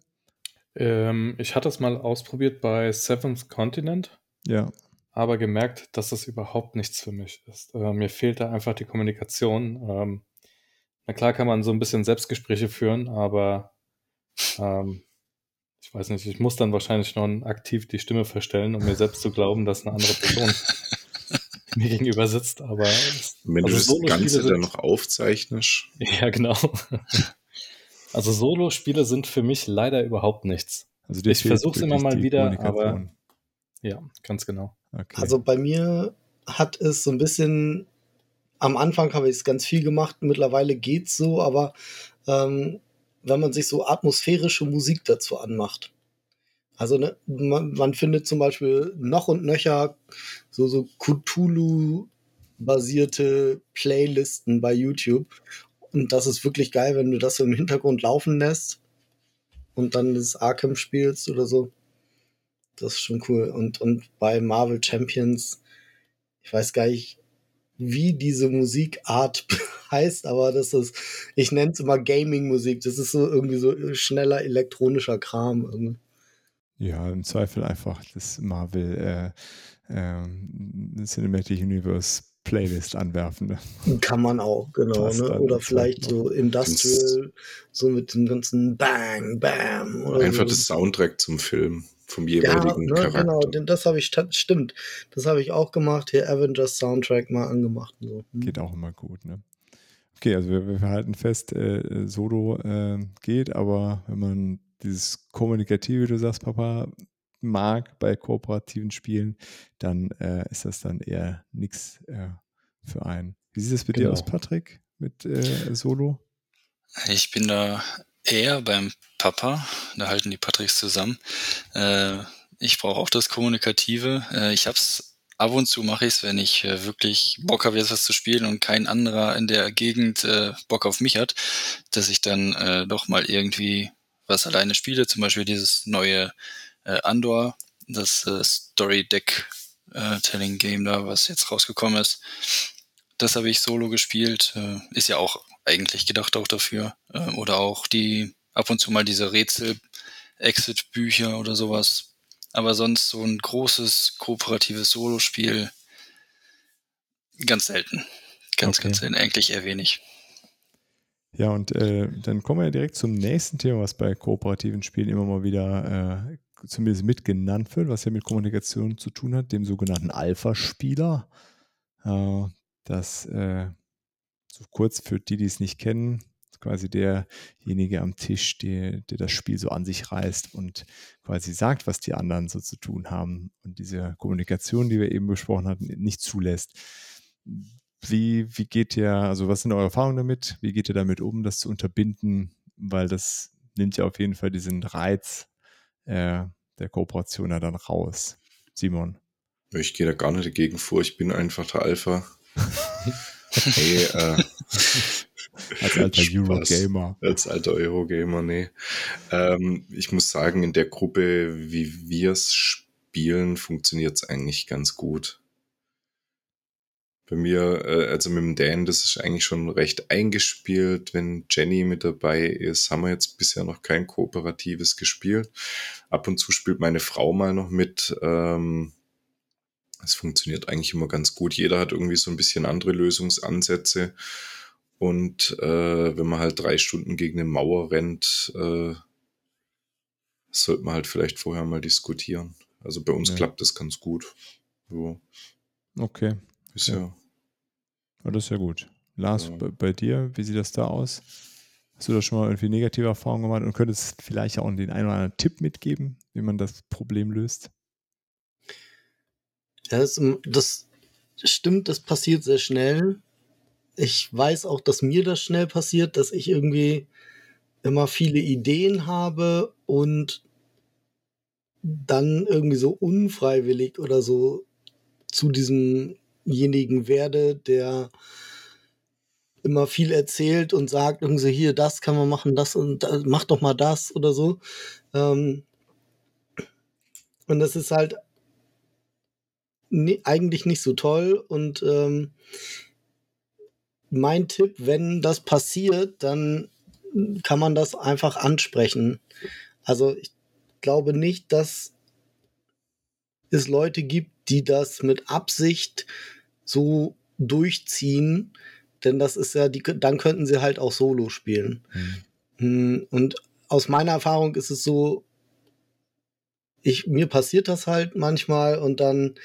Ähm, ich hatte es mal ausprobiert bei Seventh Continent. Ja. Aber gemerkt, dass das überhaupt nichts für mich ist. Äh, mir fehlt da einfach die Kommunikation. Ähm, na klar kann man so ein bisschen Selbstgespräche führen, aber ähm, ich weiß nicht, ich muss dann wahrscheinlich noch aktiv die Stimme verstellen, um mir selbst zu glauben, dass eine andere Person mir gegenüber sitzt. Aber wenn also du das Ganze sind, dann noch aufzeichnest. Ja, genau. Also Solo-Spiele sind für mich leider überhaupt nichts. Also ich versuche es immer mal wieder, aber Ja, ganz genau. Okay. Also bei mir hat es so ein bisschen, am Anfang habe ich es ganz viel gemacht, mittlerweile geht es so, aber ähm, wenn man sich so atmosphärische Musik dazu anmacht. Also ne, man, man, findet zum Beispiel noch und nöcher so, so Cthulhu-basierte Playlisten bei YouTube. Und das ist wirklich geil, wenn du das im Hintergrund laufen lässt und dann das Arkham spielst oder so. Das ist schon cool. Und, und bei Marvel Champions, ich weiß gar nicht, wie diese Musikart heißt, aber das ist, ich nenne es immer Gaming-Musik. Das ist so irgendwie so schneller elektronischer Kram. Irgendwie. Ja, im Zweifel einfach das Marvel äh, äh, Cinematic Universe Playlist anwerfen. Ne? Kann man auch, genau. Ne? Oder vielleicht so Industrial, so mit dem ganzen Bang, Bam. Einfach so. das Soundtrack zum Film vom jeweiligen ja, ne, Charakter. Genau, das habe ich, stimmt. Das habe ich auch gemacht, hier Avengers Soundtrack mal angemacht. So. Hm. Geht auch immer gut, ne? Okay, also wir, wir halten fest, äh, Solo äh, geht, aber wenn man dieses Kommunikative, wie du sagst, Papa, mag bei kooperativen Spielen, dann äh, ist das dann eher nichts äh, für einen. Wie sieht es bei genau. dir aus, Patrick, mit äh, Solo? Ich bin da eher beim Papa, da halten die Patricks zusammen. Äh, ich brauche auch das Kommunikative. Äh, ich hab's ab und zu mache ich es, wenn ich äh, wirklich Bock habe, jetzt was zu spielen und kein anderer in der Gegend äh, Bock auf mich hat, dass ich dann äh, doch mal irgendwie was alleine spiele, zum Beispiel dieses neue äh, Andor, das äh, Story Deck äh, Telling Game da, was jetzt rausgekommen ist. Das habe ich solo gespielt, äh, ist ja auch eigentlich gedacht auch dafür. Äh, oder auch die ab und zu mal diese Rätsel-Exit-Bücher oder sowas. Aber sonst so ein großes kooperatives Solospiel ganz selten. Ganz, okay. ganz selten. Eigentlich eher wenig. Ja, und äh, dann kommen wir direkt zum nächsten Thema, was bei kooperativen Spielen immer mal wieder äh, zumindest mitgenannt wird, was ja mit Kommunikation zu tun hat, dem sogenannten Alpha-Spieler. Äh, das so kurz für die, die es nicht kennen, quasi derjenige am Tisch, der, der das Spiel so an sich reißt und quasi sagt, was die anderen so zu tun haben und diese Kommunikation, die wir eben besprochen hatten, nicht zulässt. Wie, wie geht ihr, also was sind eure Erfahrungen damit? Wie geht ihr damit um, das zu unterbinden? Weil das nimmt ja auf jeden Fall diesen Reiz äh, der Kooperation ja dann raus. Simon. Ich gehe da gar nicht dagegen vor, ich bin einfach der Alpha. hey, äh, als alter Eurogamer. Als alter Eurogamer, nee. Ähm, ich muss sagen, in der Gruppe, wie wir es spielen, funktioniert es eigentlich ganz gut. Bei mir, äh, also mit dem Dan, das ist eigentlich schon recht eingespielt. Wenn Jenny mit dabei ist, haben wir jetzt bisher noch kein kooperatives gespielt. Ab und zu spielt meine Frau mal noch mit. Ähm, es funktioniert eigentlich immer ganz gut. Jeder hat irgendwie so ein bisschen andere Lösungsansätze. Und äh, wenn man halt drei Stunden gegen eine Mauer rennt, äh, sollte man halt vielleicht vorher mal diskutieren. Also bei uns ja. klappt das ganz gut. So. Okay. Ist ja. ja. das ist ja gut. Lars, ja. bei, bei, dir, wie sieht das da aus? Hast du da schon mal irgendwie negative Erfahrungen gemacht und könntest vielleicht auch den einen oder anderen Tipp mitgeben, wie man das Problem löst? Ja, das, das stimmt, das passiert sehr schnell. Ich weiß auch, dass mir das schnell passiert, dass ich irgendwie immer viele Ideen habe und dann irgendwie so unfreiwillig oder so zu diesem demjenigen werde, der immer viel erzählt und sagt, irgendwie hier, das kann man machen, das und das, mach doch mal das oder so. Ähm, und das ist halt eigentlich nicht so toll. Und ähm, mein Tipp, wenn das passiert, dann kann man das einfach ansprechen. Also ich glaube nicht, dass es Leute gibt, die das mit Absicht so durchziehen, denn das ist ja, die, dann könnten sie halt auch Solo spielen. Mhm. Und aus meiner Erfahrung ist es so, ich, mir passiert das halt manchmal und dann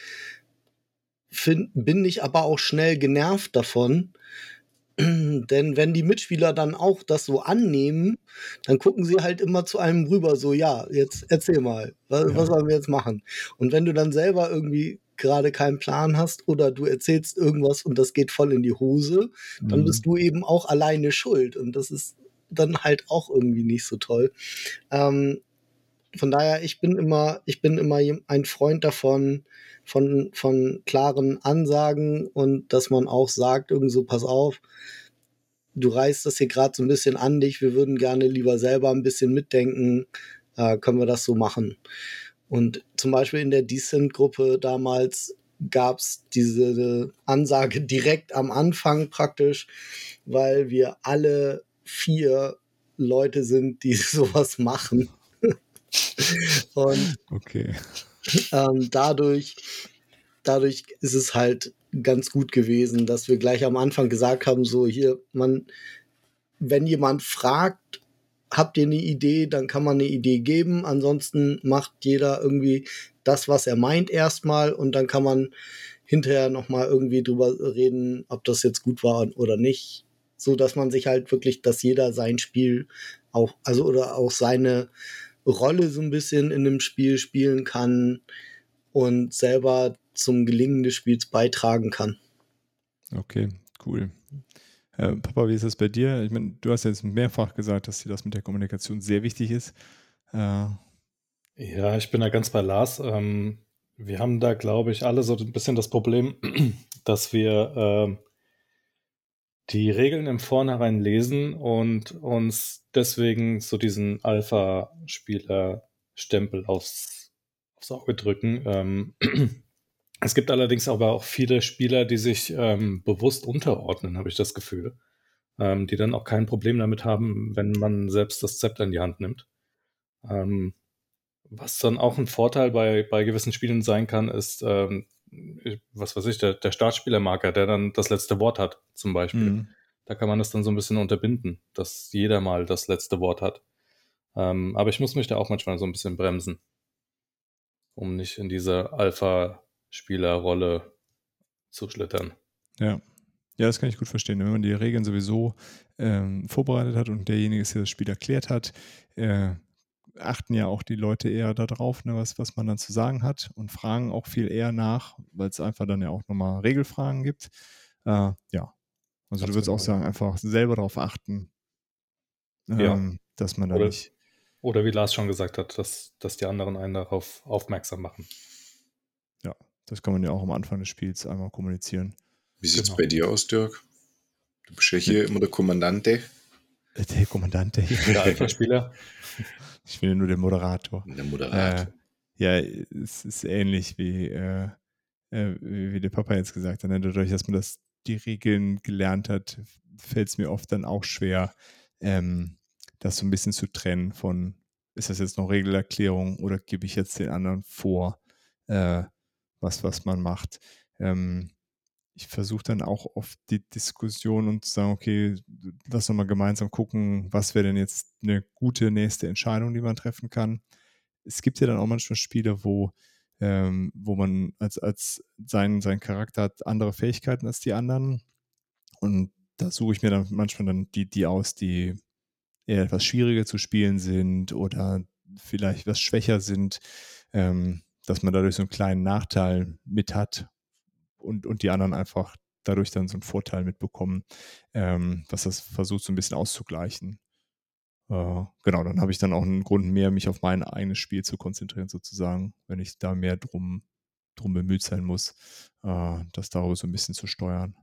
find, bin ich aber auch schnell genervt davon, Denn wenn die Mitspieler dann auch das so annehmen, dann gucken sie halt immer zu einem rüber, so, ja, jetzt erzähl mal, was, ja. was sollen wir jetzt machen? Und wenn du dann selber irgendwie gerade keinen Plan hast oder du erzählst irgendwas und das geht voll in die Hose, dann mhm. bist du eben auch alleine schuld. Und das ist dann halt auch irgendwie nicht so toll. Ähm, von daher, ich bin immer, ich bin immer ein Freund davon, von, von klaren Ansagen und dass man auch sagt, irgendwie so, pass auf, du reißt das hier gerade so ein bisschen an dich, wir würden gerne lieber selber ein bisschen mitdenken, äh, können wir das so machen. Und zum Beispiel in der Decent-Gruppe damals gab es diese Ansage direkt am Anfang praktisch, weil wir alle vier Leute sind, die sowas machen. Und okay. ähm, dadurch, dadurch ist es halt ganz gut gewesen, dass wir gleich am Anfang gesagt haben, so hier, man, wenn jemand fragt, habt ihr eine Idee, dann kann man eine Idee geben. Ansonsten macht jeder irgendwie das, was er meint erstmal und dann kann man hinterher nochmal irgendwie drüber reden, ob das jetzt gut war oder nicht. So dass man sich halt wirklich, dass jeder sein Spiel auch, also oder auch seine Rolle so ein bisschen in dem Spiel spielen kann und selber zum Gelingen des Spiels beitragen kann. Okay, cool. Äh, Papa, wie ist das bei dir? Ich meine, du hast jetzt mehrfach gesagt, dass dir das mit der Kommunikation sehr wichtig ist. Äh, ja, ich bin da ganz bei Lars. Ähm, wir haben da, glaube ich, alle so ein bisschen das Problem, dass wir äh, die Regeln im Vornherein lesen und uns deswegen so diesen Alpha-Spieler-Stempel aufs, aufs Auge drücken. Ähm, es gibt allerdings aber auch viele Spieler, die sich ähm, bewusst unterordnen, habe ich das Gefühl. Ähm, die dann auch kein Problem damit haben, wenn man selbst das Zepter in die Hand nimmt. Ähm, was dann auch ein Vorteil bei, bei gewissen Spielen sein kann, ist, ähm, was weiß ich, der, der Startspielermarker, der dann das letzte Wort hat, zum Beispiel. Mhm. Da kann man das dann so ein bisschen unterbinden, dass jeder mal das letzte Wort hat. Ähm, aber ich muss mich da auch manchmal so ein bisschen bremsen, um nicht in diese Alpha-Spielerrolle zu schlittern. Ja. Ja, das kann ich gut verstehen. Wenn man die Regeln sowieso ähm, vorbereitet hat und derjenige, der das Spiel erklärt hat, äh, achten ja auch die Leute eher darauf, ne, was, was man dann zu sagen hat und fragen auch viel eher nach, weil es einfach dann ja auch nochmal Regelfragen gibt. Äh, ja. Also du würdest auch sagen, einfach selber darauf achten, ähm, ja. dass man da oder, nicht. Oder wie Lars schon gesagt hat, dass, dass die anderen einen darauf aufmerksam machen. Ja, das kann man ja auch am Anfang des Spiels einmal kommunizieren. Wie sieht es genau. bei dir aus, Dirk? Du bist ja hier immer der Kommandante. Der Kommandante. Der Alpha-Spieler. Ich bin ja nur der Moderator. Der Moderator. Äh, ja, es ist ähnlich wie, äh, äh, wie, wie der Papa jetzt gesagt hat. Ne? Dadurch, dass man das, die Regeln gelernt hat, fällt es mir oft dann auch schwer, ähm, das so ein bisschen zu trennen von, ist das jetzt noch Regelerklärung oder gebe ich jetzt den anderen vor, äh, was, was man macht. Ähm, ich versuche dann auch oft die Diskussion und zu sagen, okay, lass uns mal gemeinsam gucken, was wäre denn jetzt eine gute nächste Entscheidung, die man treffen kann. Es gibt ja dann auch manchmal Spiele, wo, ähm, wo man als, als sein, sein Charakter hat andere Fähigkeiten als die anderen. Und da suche ich mir dann manchmal dann die, die aus, die eher etwas schwieriger zu spielen sind oder vielleicht etwas schwächer sind, ähm, dass man dadurch so einen kleinen Nachteil mit hat und, und die anderen einfach dadurch dann so einen Vorteil mitbekommen, ähm, was das versucht so ein bisschen auszugleichen. Äh, genau, dann habe ich dann auch einen Grund mehr, mich auf mein eigenes Spiel zu konzentrieren, sozusagen, wenn ich da mehr drum, drum bemüht sein muss, äh, das darüber so ein bisschen zu steuern.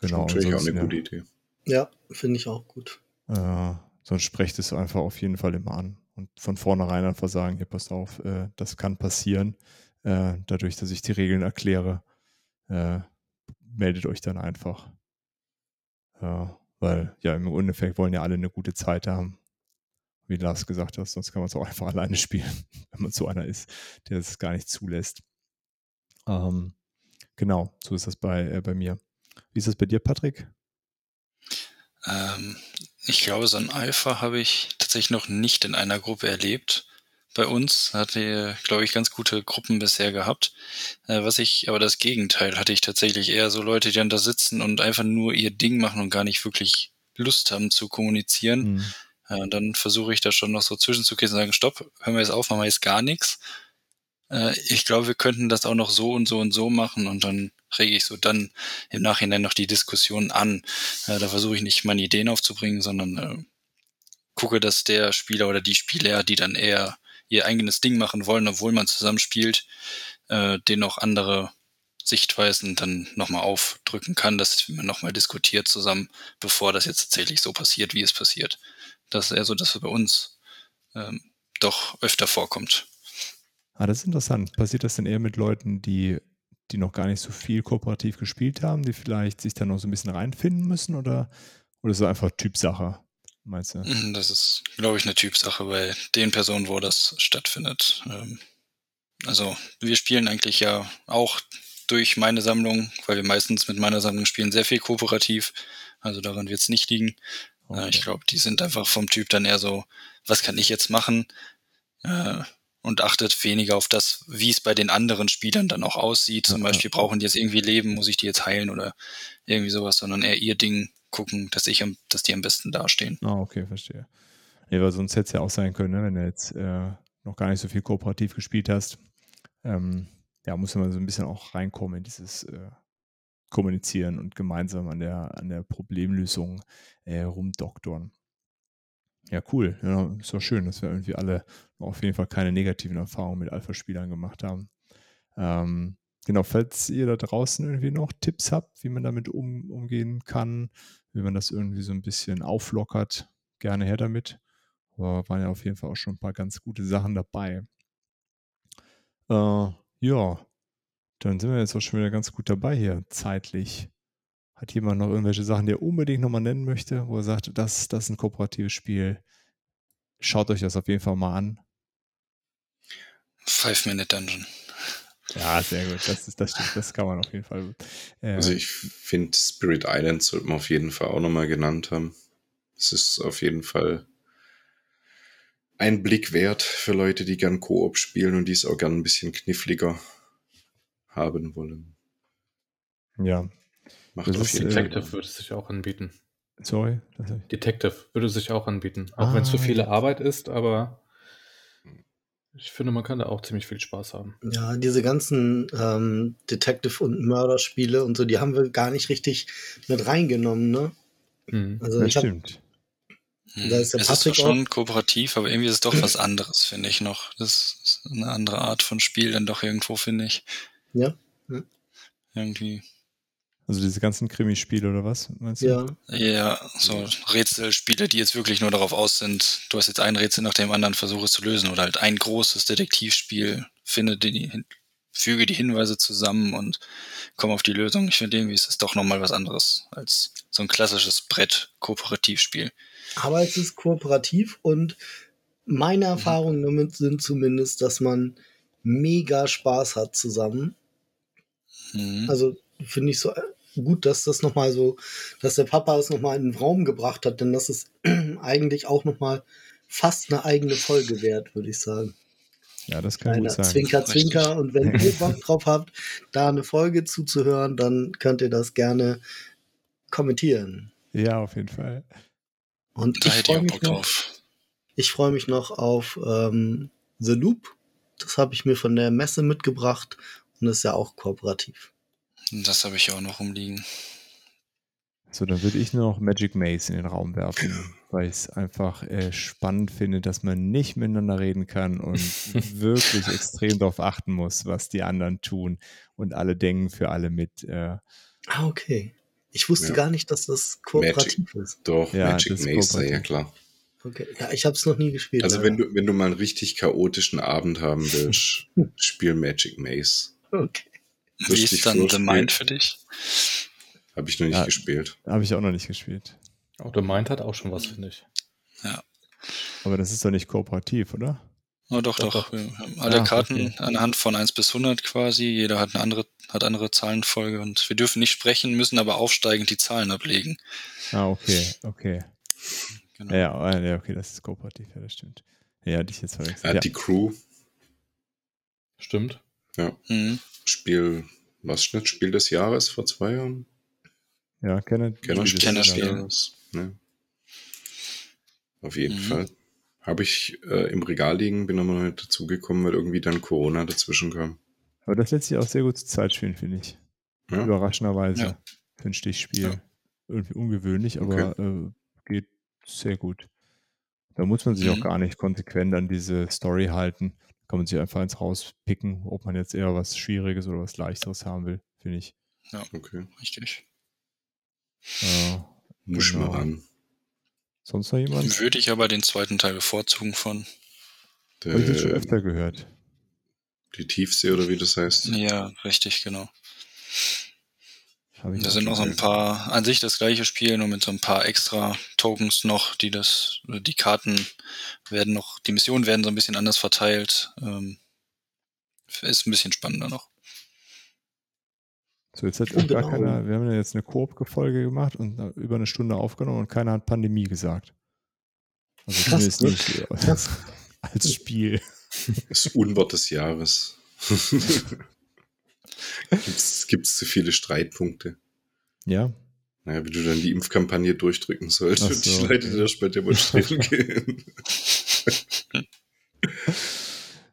Genau. Das ist natürlich auch eine gute Idee. Ja, finde ich auch gut. Äh, sonst sprecht es einfach auf jeden Fall immer an und von vornherein einfach sagen, hier pass auf, äh, das kann passieren äh, dadurch, dass ich die Regeln erkläre, äh, meldet euch dann einfach. Äh, weil ja, im Endeffekt wollen ja alle eine gute Zeit haben. Wie Lars gesagt hat, sonst kann man es auch einfach alleine spielen, wenn man so einer ist, der es gar nicht zulässt. Ähm, genau, so ist das bei, äh, bei mir. Wie ist das bei dir, Patrick? Ähm, ich glaube, so ein Alpha habe ich tatsächlich noch nicht in einer Gruppe erlebt. Bei uns. Hatte, glaube ich, ganz gute Gruppen bisher gehabt. Äh, was ich, aber das Gegenteil hatte ich tatsächlich eher so Leute, die dann da sitzen und einfach nur ihr Ding machen und gar nicht wirklich Lust haben zu kommunizieren. Mhm. Äh, dann versuche ich da schon noch so zwischenzugehen und sagen, stopp, hören wir jetzt auf, machen wir jetzt gar nichts. Äh, ich glaube, wir könnten das auch noch so und so und so machen und dann rege ich so dann im Nachhinein noch die Diskussion an. Äh, da versuche ich nicht meine Ideen aufzubringen, sondern äh, gucke, dass der Spieler oder die Spieler, die dann eher ihr eigenes Ding machen wollen, obwohl man zusammenspielt, äh, den noch andere Sichtweisen dann nochmal aufdrücken kann, dass man nochmal diskutiert zusammen, bevor das jetzt tatsächlich so passiert, wie es passiert. Das ist eher so, dass es bei uns ähm, doch öfter vorkommt. Ah, das ist interessant. Passiert das denn eher mit Leuten, die, die noch gar nicht so viel kooperativ gespielt haben, die vielleicht sich dann noch so ein bisschen reinfinden müssen oder, oder ist es einfach Typsache? Meinst du? Mhm, das ist, glaube ich, eine Typsache bei den Personen, wo das stattfindet. Ähm, also wir spielen eigentlich ja auch durch meine Sammlung, weil wir meistens mit meiner Sammlung spielen, sehr viel kooperativ. Also daran wird es nicht liegen. Äh, okay. Ich glaube, die sind einfach vom Typ dann eher so, was kann ich jetzt machen? Äh, und achtet weniger auf das, wie es bei den anderen Spielern dann auch aussieht. Zum Beispiel brauchen die jetzt irgendwie Leben, muss ich die jetzt heilen oder irgendwie sowas, sondern eher ihr Ding gucken, dass ich dass die am besten dastehen. Ah, okay, verstehe. Nee, weil sonst hätte es ja auch sein können, ne, wenn du jetzt äh, noch gar nicht so viel kooperativ gespielt hast. Ähm, ja, muss man so ein bisschen auch reinkommen in dieses äh, Kommunizieren und gemeinsam an der, an der Problemlösung äh, rumdoktoren. Ja, cool. Ja, ist doch schön, dass wir irgendwie alle auf jeden Fall keine negativen Erfahrungen mit Alpha-Spielern gemacht haben. Ähm, genau, falls ihr da draußen irgendwie noch Tipps habt, wie man damit um, umgehen kann, wie man das irgendwie so ein bisschen auflockert, gerne her damit. Aber waren ja auf jeden Fall auch schon ein paar ganz gute Sachen dabei. Äh, ja, dann sind wir jetzt auch schon wieder ganz gut dabei hier, zeitlich. Hat jemand noch irgendwelche Sachen, die er unbedingt nochmal nennen möchte, wo er sagt, das, das ist ein kooperatives Spiel? Schaut euch das auf jeden Fall mal an. Five Minute Dungeon. Ja, sehr gut. Das, ist, das stimmt. Das kann man auf jeden Fall. Äh, also ich finde Spirit Island sollte man auf jeden Fall auch nochmal genannt haben. Es ist auf jeden Fall ein Blick wert für Leute, die gern Koop spielen und die es auch gern ein bisschen kniffliger haben wollen. Ja. Macht das auf jeden Fall. Detective würde sich auch anbieten. Sorry? Detective würde sich auch anbieten. Auch ah, wenn es für viele Arbeit ist, aber ich finde, man kann da auch ziemlich viel Spaß haben. Ja, diese ganzen ähm, Detective- und Mörderspiele und so, die haben wir gar nicht richtig mit reingenommen, ne? Mhm, also das stimmt. Hab, da ist der es Patrick ist schon kooperativ, aber irgendwie ist es doch was anderes, finde ich noch. Das ist eine andere Art von Spiel dann doch irgendwo, finde ich. Ja. ja. Irgendwie. Also diese ganzen Krimispiele oder was, meinst du? Ja. Ja, so Rätselspiele, die jetzt wirklich nur darauf aus sind, du hast jetzt ein Rätsel nach dem anderen, versuche es zu lösen oder halt ein großes Detektivspiel, finde die, füge die Hinweise zusammen und komme auf die Lösung. Ich finde irgendwie ist es doch nochmal was anderes als so ein klassisches Brett-Kooperativspiel. Aber es ist kooperativ und meine mhm. Erfahrungen damit sind zumindest, dass man mega Spaß hat zusammen. Mhm. Also finde ich so gut, dass das nochmal so, dass der Papa es nochmal in den Raum gebracht hat, denn das ist eigentlich auch nochmal fast eine eigene Folge wert, würde ich sagen. Ja, das kann Kleiner gut sein. Zwinker, Zwinker. Und wenn ihr Bock drauf habt, da eine Folge zuzuhören, dann könnt ihr das gerne kommentieren. Ja, auf jeden Fall. Und da ich freue mich, noch, ich freu mich noch auf ähm, The Loop. Das habe ich mir von der Messe mitgebracht und ist ja auch kooperativ. Das habe ich auch noch rumliegen. So, dann würde ich nur noch Magic Maze in den Raum werfen, weil ich es einfach äh, spannend finde, dass man nicht miteinander reden kann und wirklich extrem darauf achten muss, was die anderen tun und alle denken für alle mit. Äh, ah, okay. Ich wusste ja. gar nicht, dass das kooperativ Magic, ist. Doch, ja, Magic Maze, ja klar. Okay. Ja, ich habe es noch nie gespielt. Also wenn du, wenn du mal einen richtig chaotischen Abend haben willst, spiel Magic Maze. Okay. Wie ist dann The Mind für dich? Habe ich noch nicht ja, gespielt. Habe ich auch noch nicht gespielt. Auch The Mind hat auch schon was, finde ich. Ja. Aber das ist doch nicht kooperativ, oder? Oh, doch, doch. doch. Alle ah, Karten okay. anhand von 1 bis 100 quasi. Jeder hat eine andere, hat andere Zahlenfolge und wir dürfen nicht sprechen, müssen aber aufsteigend die Zahlen ablegen. Ah, okay, okay. Genau. Ja, ja, okay, das ist kooperativ, ja, das stimmt. Ja, dich jetzt verwechselt. Ja. Die Crew, Stimmt. Ja, Mhm. Spiel, was Schnitt, Spiel des Jahres vor zwei Jahren? ja, Kenner, Kennerspiel des Kennerspiel. Jahres. Ne? Auf jeden Mhm. Fall. Habe ich äh, im Regal liegen, bin aber noch nicht dazugekommen, weil irgendwie dann Corona dazwischen kam. Aber das lässt sich auch sehr gut zu Zeit spielen, finde ich. Ja? Überraschenderweise Ja. für ein Stichspiel. Ja. Irgendwie ungewöhnlich, aber äh, geht sehr gut. Da muss man sich auch Mhm. gar nicht konsequent an diese Story halten. Kann man sich einfach eins rauspicken, ob man jetzt eher was Schwieriges oder was Leichteres haben will, finde ich. Okay. Richtig. Äh, Muss Genau. mal ran. sonst noch jemand? Würde ich aber den zweiten Teil bevorzugen von. Habe ich schon Der, öfter gehört. die Tiefsee oder wie das heißt. Ja, richtig, genau. Da sind noch so ein paar, an sich das gleiche Spiel, nur mit so ein paar extra Tokens noch, die das, die Karten werden noch, die Missionen werden so ein bisschen anders verteilt. Ähm, ist ein bisschen spannender noch. So, jetzt hat Oh, gar genau. keiner, wir haben ja jetzt eine Koop-Folge gemacht und über eine Stunde aufgenommen und keiner hat Pandemie gesagt. Also Krass, zumindest ne? nicht Krass. als Spiel. Das Unwort des Jahres. gibt's, gibt's zu viele Streitpunkte. Ja, Naja, wie du dann die Impfkampagne durchdrücken sollst Ach und die so, Leute okay. da später demonstrieren gehen.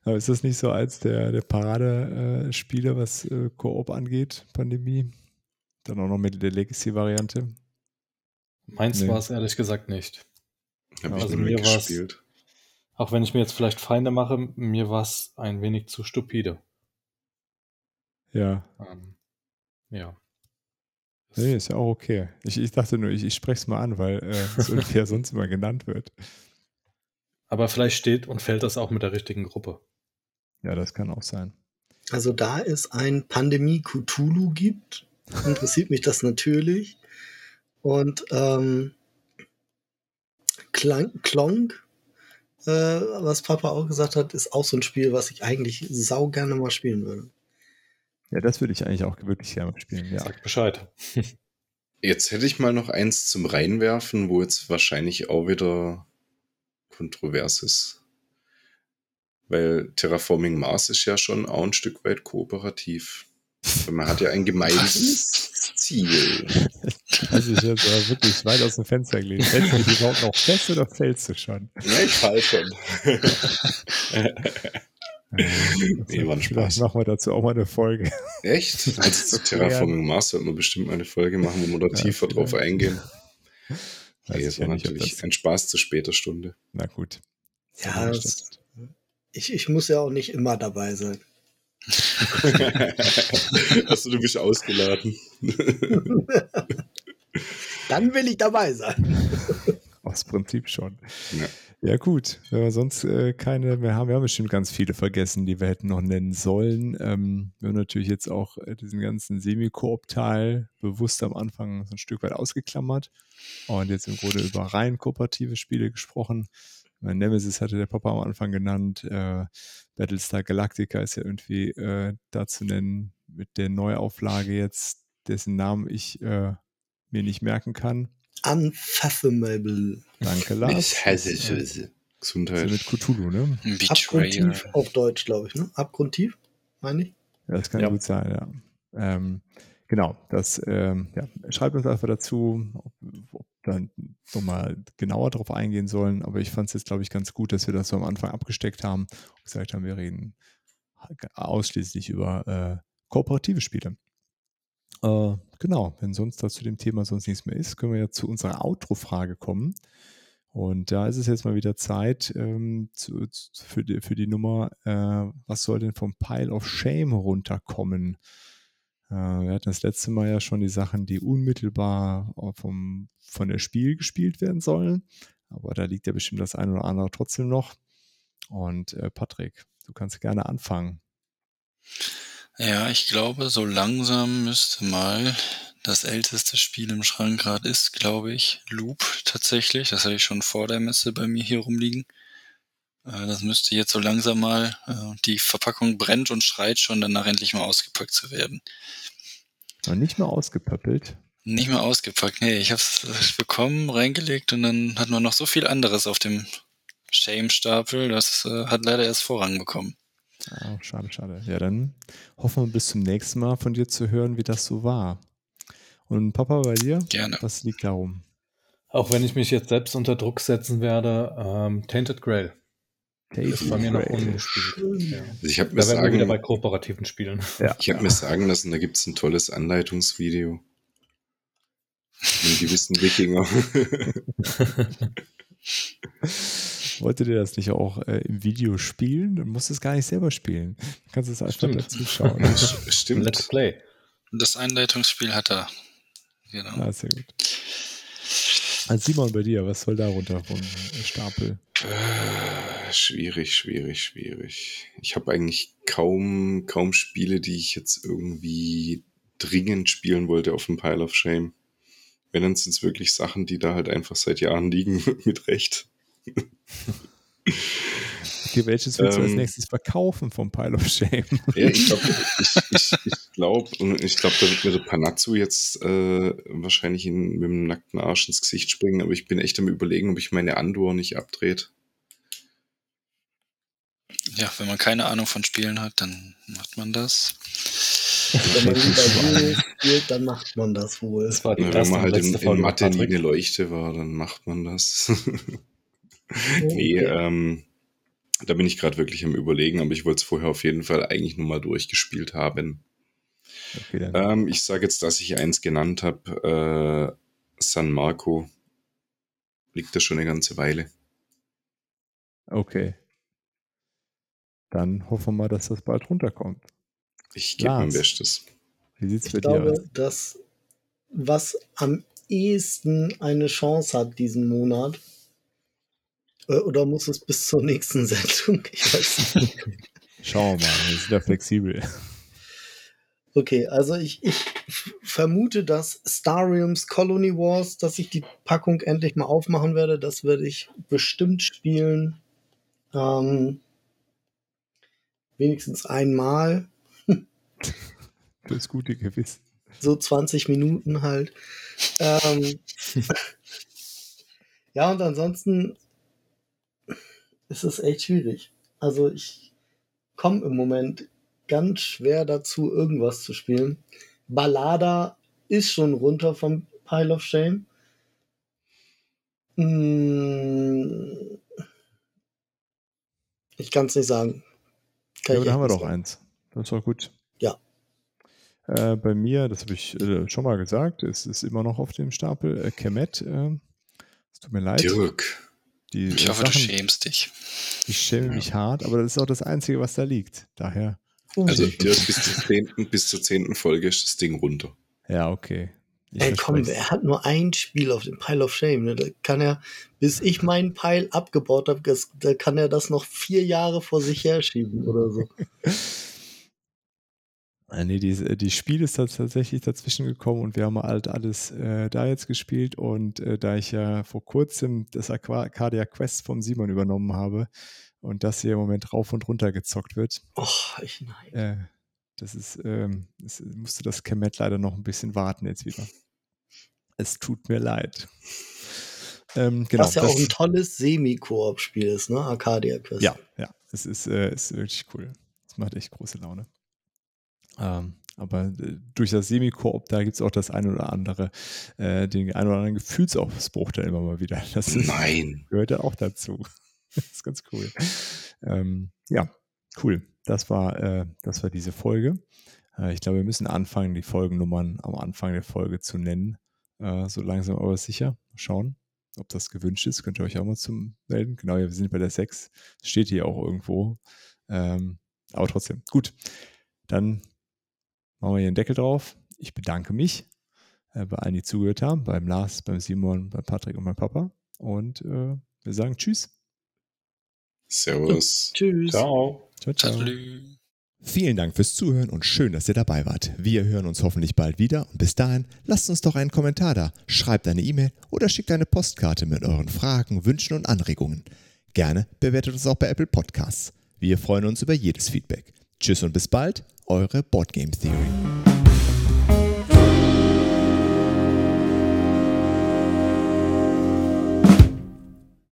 aber ist das nicht so als der, der Paradespiele, was äh, Koop angeht, Pandemie? Dann auch noch mit der Legacy-Variante. Meins Nee. war es ehrlich gesagt nicht. Hab Also ich mir war's- gespielt. Auch wenn ich mir jetzt vielleicht Feinde mache, mir war es ein wenig zu stupide. Ja, Ähm, ja. nee, ist ja auch okay. Ich, ich dachte nur, ich, ich spreche es mal an, weil äh, es irgendwie ja sonst immer genannt wird. Aber vielleicht steht und fällt das auch mit der richtigen Gruppe. Ja, das kann auch sein. Also da es ein Pandemie Cthulhu gibt, interessiert mich das natürlich. Und ähm, Klang, Klonk, äh, was Papa auch gesagt hat, ist auch so ein Spiel, was ich eigentlich sau gerne mal spielen würde. Ja, das würde ich eigentlich auch wirklich gerne mal spielen. Ja, Sagt Bescheid. Jetzt hätte ich mal noch eins zum Reinwerfen, wo jetzt wahrscheinlich auch wieder kontrovers ist. Weil Terraforming Mars ist ja schon auch ein Stück weit kooperativ. Man hat ja ein gemeinsames Ziel. also ich jetzt aber wirklich weit aus dem Fenster gelegt. Hältst du dich überhaupt noch fest oder fällst du schon? Ja, ich fall schon. nee, war ein Spaß. Machen wir dazu auch mal eine Folge. Echt? Also zu Terraforming Mars sollten wir bestimmt mal eine Folge machen, wo wir da Ja, tiefer drauf vielleicht. eingehen. Nee, ja war nicht, ob natürlich das- ein Spaß zu später Stunde. Na gut. Ja, das, ich, ich muss ja auch nicht immer dabei sein. also du bist ausgeladen. Dann will ich dabei sein. Aus Prinzip schon. Ja. Ja, gut. Wenn wir sonst äh, keine mehr haben, wir haben bestimmt ganz viele vergessen, die wir hätten noch nennen sollen. Ähm, wir haben natürlich jetzt auch äh, diesen ganzen Semi-Koop-Teil bewusst am Anfang so ein Stück weit ausgeklammert und jetzt im Grunde über rein kooperative Spiele gesprochen. Mein Nemesis hatte der Papa am Anfang genannt. Äh, Battlestar Galactica ist ja irgendwie äh, da zu nennen mit der Neuauflage jetzt, dessen Namen ich äh, mir nicht merken kann. Unfathomable. Danke, Lars. Äh, Gesundheit. Also mit Cthulhu, ne? Abgrundtief auf Deutsch, glaube ich. Ne? Abgrundtief, meine ich. Ja, das kann Ja. gut sein, ja. Ähm, genau, das ähm, ja, schreibt uns einfach dazu, ob, ob dann nochmal genauer drauf eingehen sollen. Aber ich fand es jetzt, glaube ich, ganz gut, dass wir das so am Anfang abgesteckt haben und gesagt haben, wir reden ausschließlich über äh, kooperative Spiele. Äh, genau, wenn sonst da zu dem Thema sonst nichts mehr ist, können wir ja zu unserer Outro-Frage kommen. Und da ist es jetzt mal wieder Zeit ähm, zu, zu, für, die, für die Nummer, äh, was soll denn vom Pile of Shame runterkommen? Äh, wir hatten das letzte Mal ja schon die Sachen, die unmittelbar vom, von der Spiel gespielt werden sollen. Aber da liegt ja bestimmt das eine oder andere trotzdem noch. Und äh, Patrick, du kannst gerne anfangen. Ja, ich glaube, so langsam müsste mal das älteste Spiel im Schrank gerade ist, glaube ich, Loop tatsächlich. Das hatte ich schon vor der Messe bei mir hier rumliegen. Äh, Das müsste jetzt so langsam mal, äh, die Verpackung brennt und schreit schon, danach endlich mal ausgepackt zu werden. Noch nicht mal ausgepöppelt. Nicht mal ausgepackt, nee, ich habe es bekommen, reingelegt und dann hat man noch so viel anderes auf dem Shame-Stapel, das äh, hat leider erst Vorrang bekommen. Oh, schade, schade. Ja, dann hoffen wir bis zum nächsten Mal von dir zu hören, wie das so war. Und Papa, bei dir? Gerne. Was liegt darum? Auch wenn ich mich jetzt selbst unter Druck setzen werde, ähm, Tainted Grail. Ist bei mir noch ungespielt. Ja. Also ich habe mir, Da wären wir wieder bei sagen, kooperativen Spielen. Ja. ich hab mir sagen lassen, da gibt es ein tolles Anleitungsvideo. Einen gewissen Wikinger. Wolltet ihr das nicht auch äh, im Video spielen? Du musst es gar nicht selber spielen. Du kannst es einfach Stimmt. dazu schauen. Let's Stimmt. Play. Das Einleitungsspiel hat er. Genau. Ah, sehr gut. Also Simon, bei dir, was soll da runter vom Stapel? Äh, schwierig, schwierig, schwierig. Ich habe eigentlich kaum, kaum Spiele, die ich jetzt irgendwie dringend spielen wollte auf dem Pile of Shame. Wenn, dann sind es wirklich Sachen, die da halt einfach seit Jahren liegen, mit Recht. Okay, welches willst du als Ähm, nächstes verkaufen vom Pile of Shame? Ja, ich glaube, ich, ich, ich glaube, ich glaube, da wird mir der Panazzo jetzt äh, wahrscheinlich in, mit dem nackten Arsch ins Gesicht springen, aber ich bin echt am überlegen, ob ich meine Andor nicht abdreht. Ja, wenn man keine Ahnung von Spielen hat, dann macht man das. Wenn man lieber so spielt, dann macht man das wohl. Das war die Na, wenn erste man halt in, in. Mathe nie eine Leuchte war, dann macht man das. nee, Okay. ähm, da bin ich gerade wirklich am überlegen, aber ich wollte es vorher auf jeden Fall eigentlich nur mal durchgespielt haben. Okay. Ähm, ich sage jetzt, dass ich eins genannt habe, äh, San Marco. Liegt da schon eine ganze Weile. Okay. Dann hoffen wir mal, dass das bald runterkommt. Ich gebe mein. Bestes. Wie sieht's Ich bei dir aus? glaube, dass was am ehesten eine Chance hat diesen Monat, oder muss es bis zur nächsten Sendung? Ich weiß nicht. Schauen wir mal, wir sind ja flexibel. Okay, also ich, ich vermute, dass Stariums Colony Wars, dass ich die Packung endlich mal aufmachen werde, das werde ich bestimmt spielen. Ähm, wenigstens einmal, Fürs gute Gewissen. so 20 Minuten halt. Ähm, ja, und ansonsten ist es echt schwierig. Also ich komme im Moment ganz schwer dazu, irgendwas zu spielen. Ballada ist schon runter vom Pile of Shame. Mm, Ich kann es nicht sagen. Kann Ja, da haben wir doch sagen. eins. Das ist doch gut. Ja. Äh, bei mir, das habe ich äh, schon mal gesagt, es ist immer noch auf dem Stapel. Äh, Kemet, äh, es tut mir leid. Dirk. Die Ich äh, hoffe, du Sachen, schämst dich. ich schäme Ja. mich hart, aber das ist auch das Einzige, was da liegt. Daher, Also Dirk, bis zur zehnten, bis zur zehnten Folge ist das Ding runter. ja, okay. Ich Ey, komm, er hat nur ein Spiel auf dem Pile of Shame. Ne? Da kann er, bis ich meinen Pile abgebaut habe, da kann er das noch vier Jahre vor sich herschieben oder so. Äh, nee, die, äh, die Spiel ist tats- tatsächlich dazwischen gekommen und wir haben halt alles äh, da jetzt gespielt und äh, da ich ja vor kurzem das Arcadia Quest vom Simon übernommen habe und das hier im Moment rauf und runter gezockt wird, Och, ich nein. äh, das ist, ähm, es musste das Kemet leider noch ein bisschen warten jetzt wieder. Es tut mir leid. Ähm, genau, Was ja das- auch ein tolles Semi-Koop-Spiel ist, ne? Arcadia Quest. Ja, ja, es ist, äh, ist wirklich cool. Es macht echt große Laune. Ähm, aber äh, durch das Semi-Koop, da gibt es auch das eine oder andere, äh, den einen oder anderen Gefühlsausbruch dann immer mal wieder. Das ist, Nein. gehört ja auch dazu. das ist ganz cool. Ähm, ja, cool. Das war, äh, das war diese Folge. Äh, ich glaube, wir müssen anfangen, die Folgennummern am Anfang der Folge zu nennen. Äh, so langsam aber sicher. Mal Schauen, ob das gewünscht ist. Könnt ihr euch auch mal zum melden. Genau, ja, wir sind bei der 6. Steht hier auch irgendwo. Ähm, aber trotzdem, gut. Dann machen wir hier einen Deckel drauf. Ich bedanke mich äh, bei allen, die zugehört haben. Beim Lars, beim Simon, beim Patrick und beim Papa. Und äh, wir sagen Tschüss. Servus. Tschüss. Ciao. Ciao, ciao. Tschüss. Vielen Dank fürs Zuhören und schön, dass ihr dabei wart. Wir hören uns hoffentlich bald wieder und bis dahin lasst uns doch einen Kommentar da, schreibt eine E-Mail oder schickt eine Postkarte mit euren Fragen, Wünschen und Anregungen. Gerne bewertet uns auch bei Apple Podcasts. Wir freuen uns über jedes Feedback. Tschüss und bis bald, eure Boardgame Theory.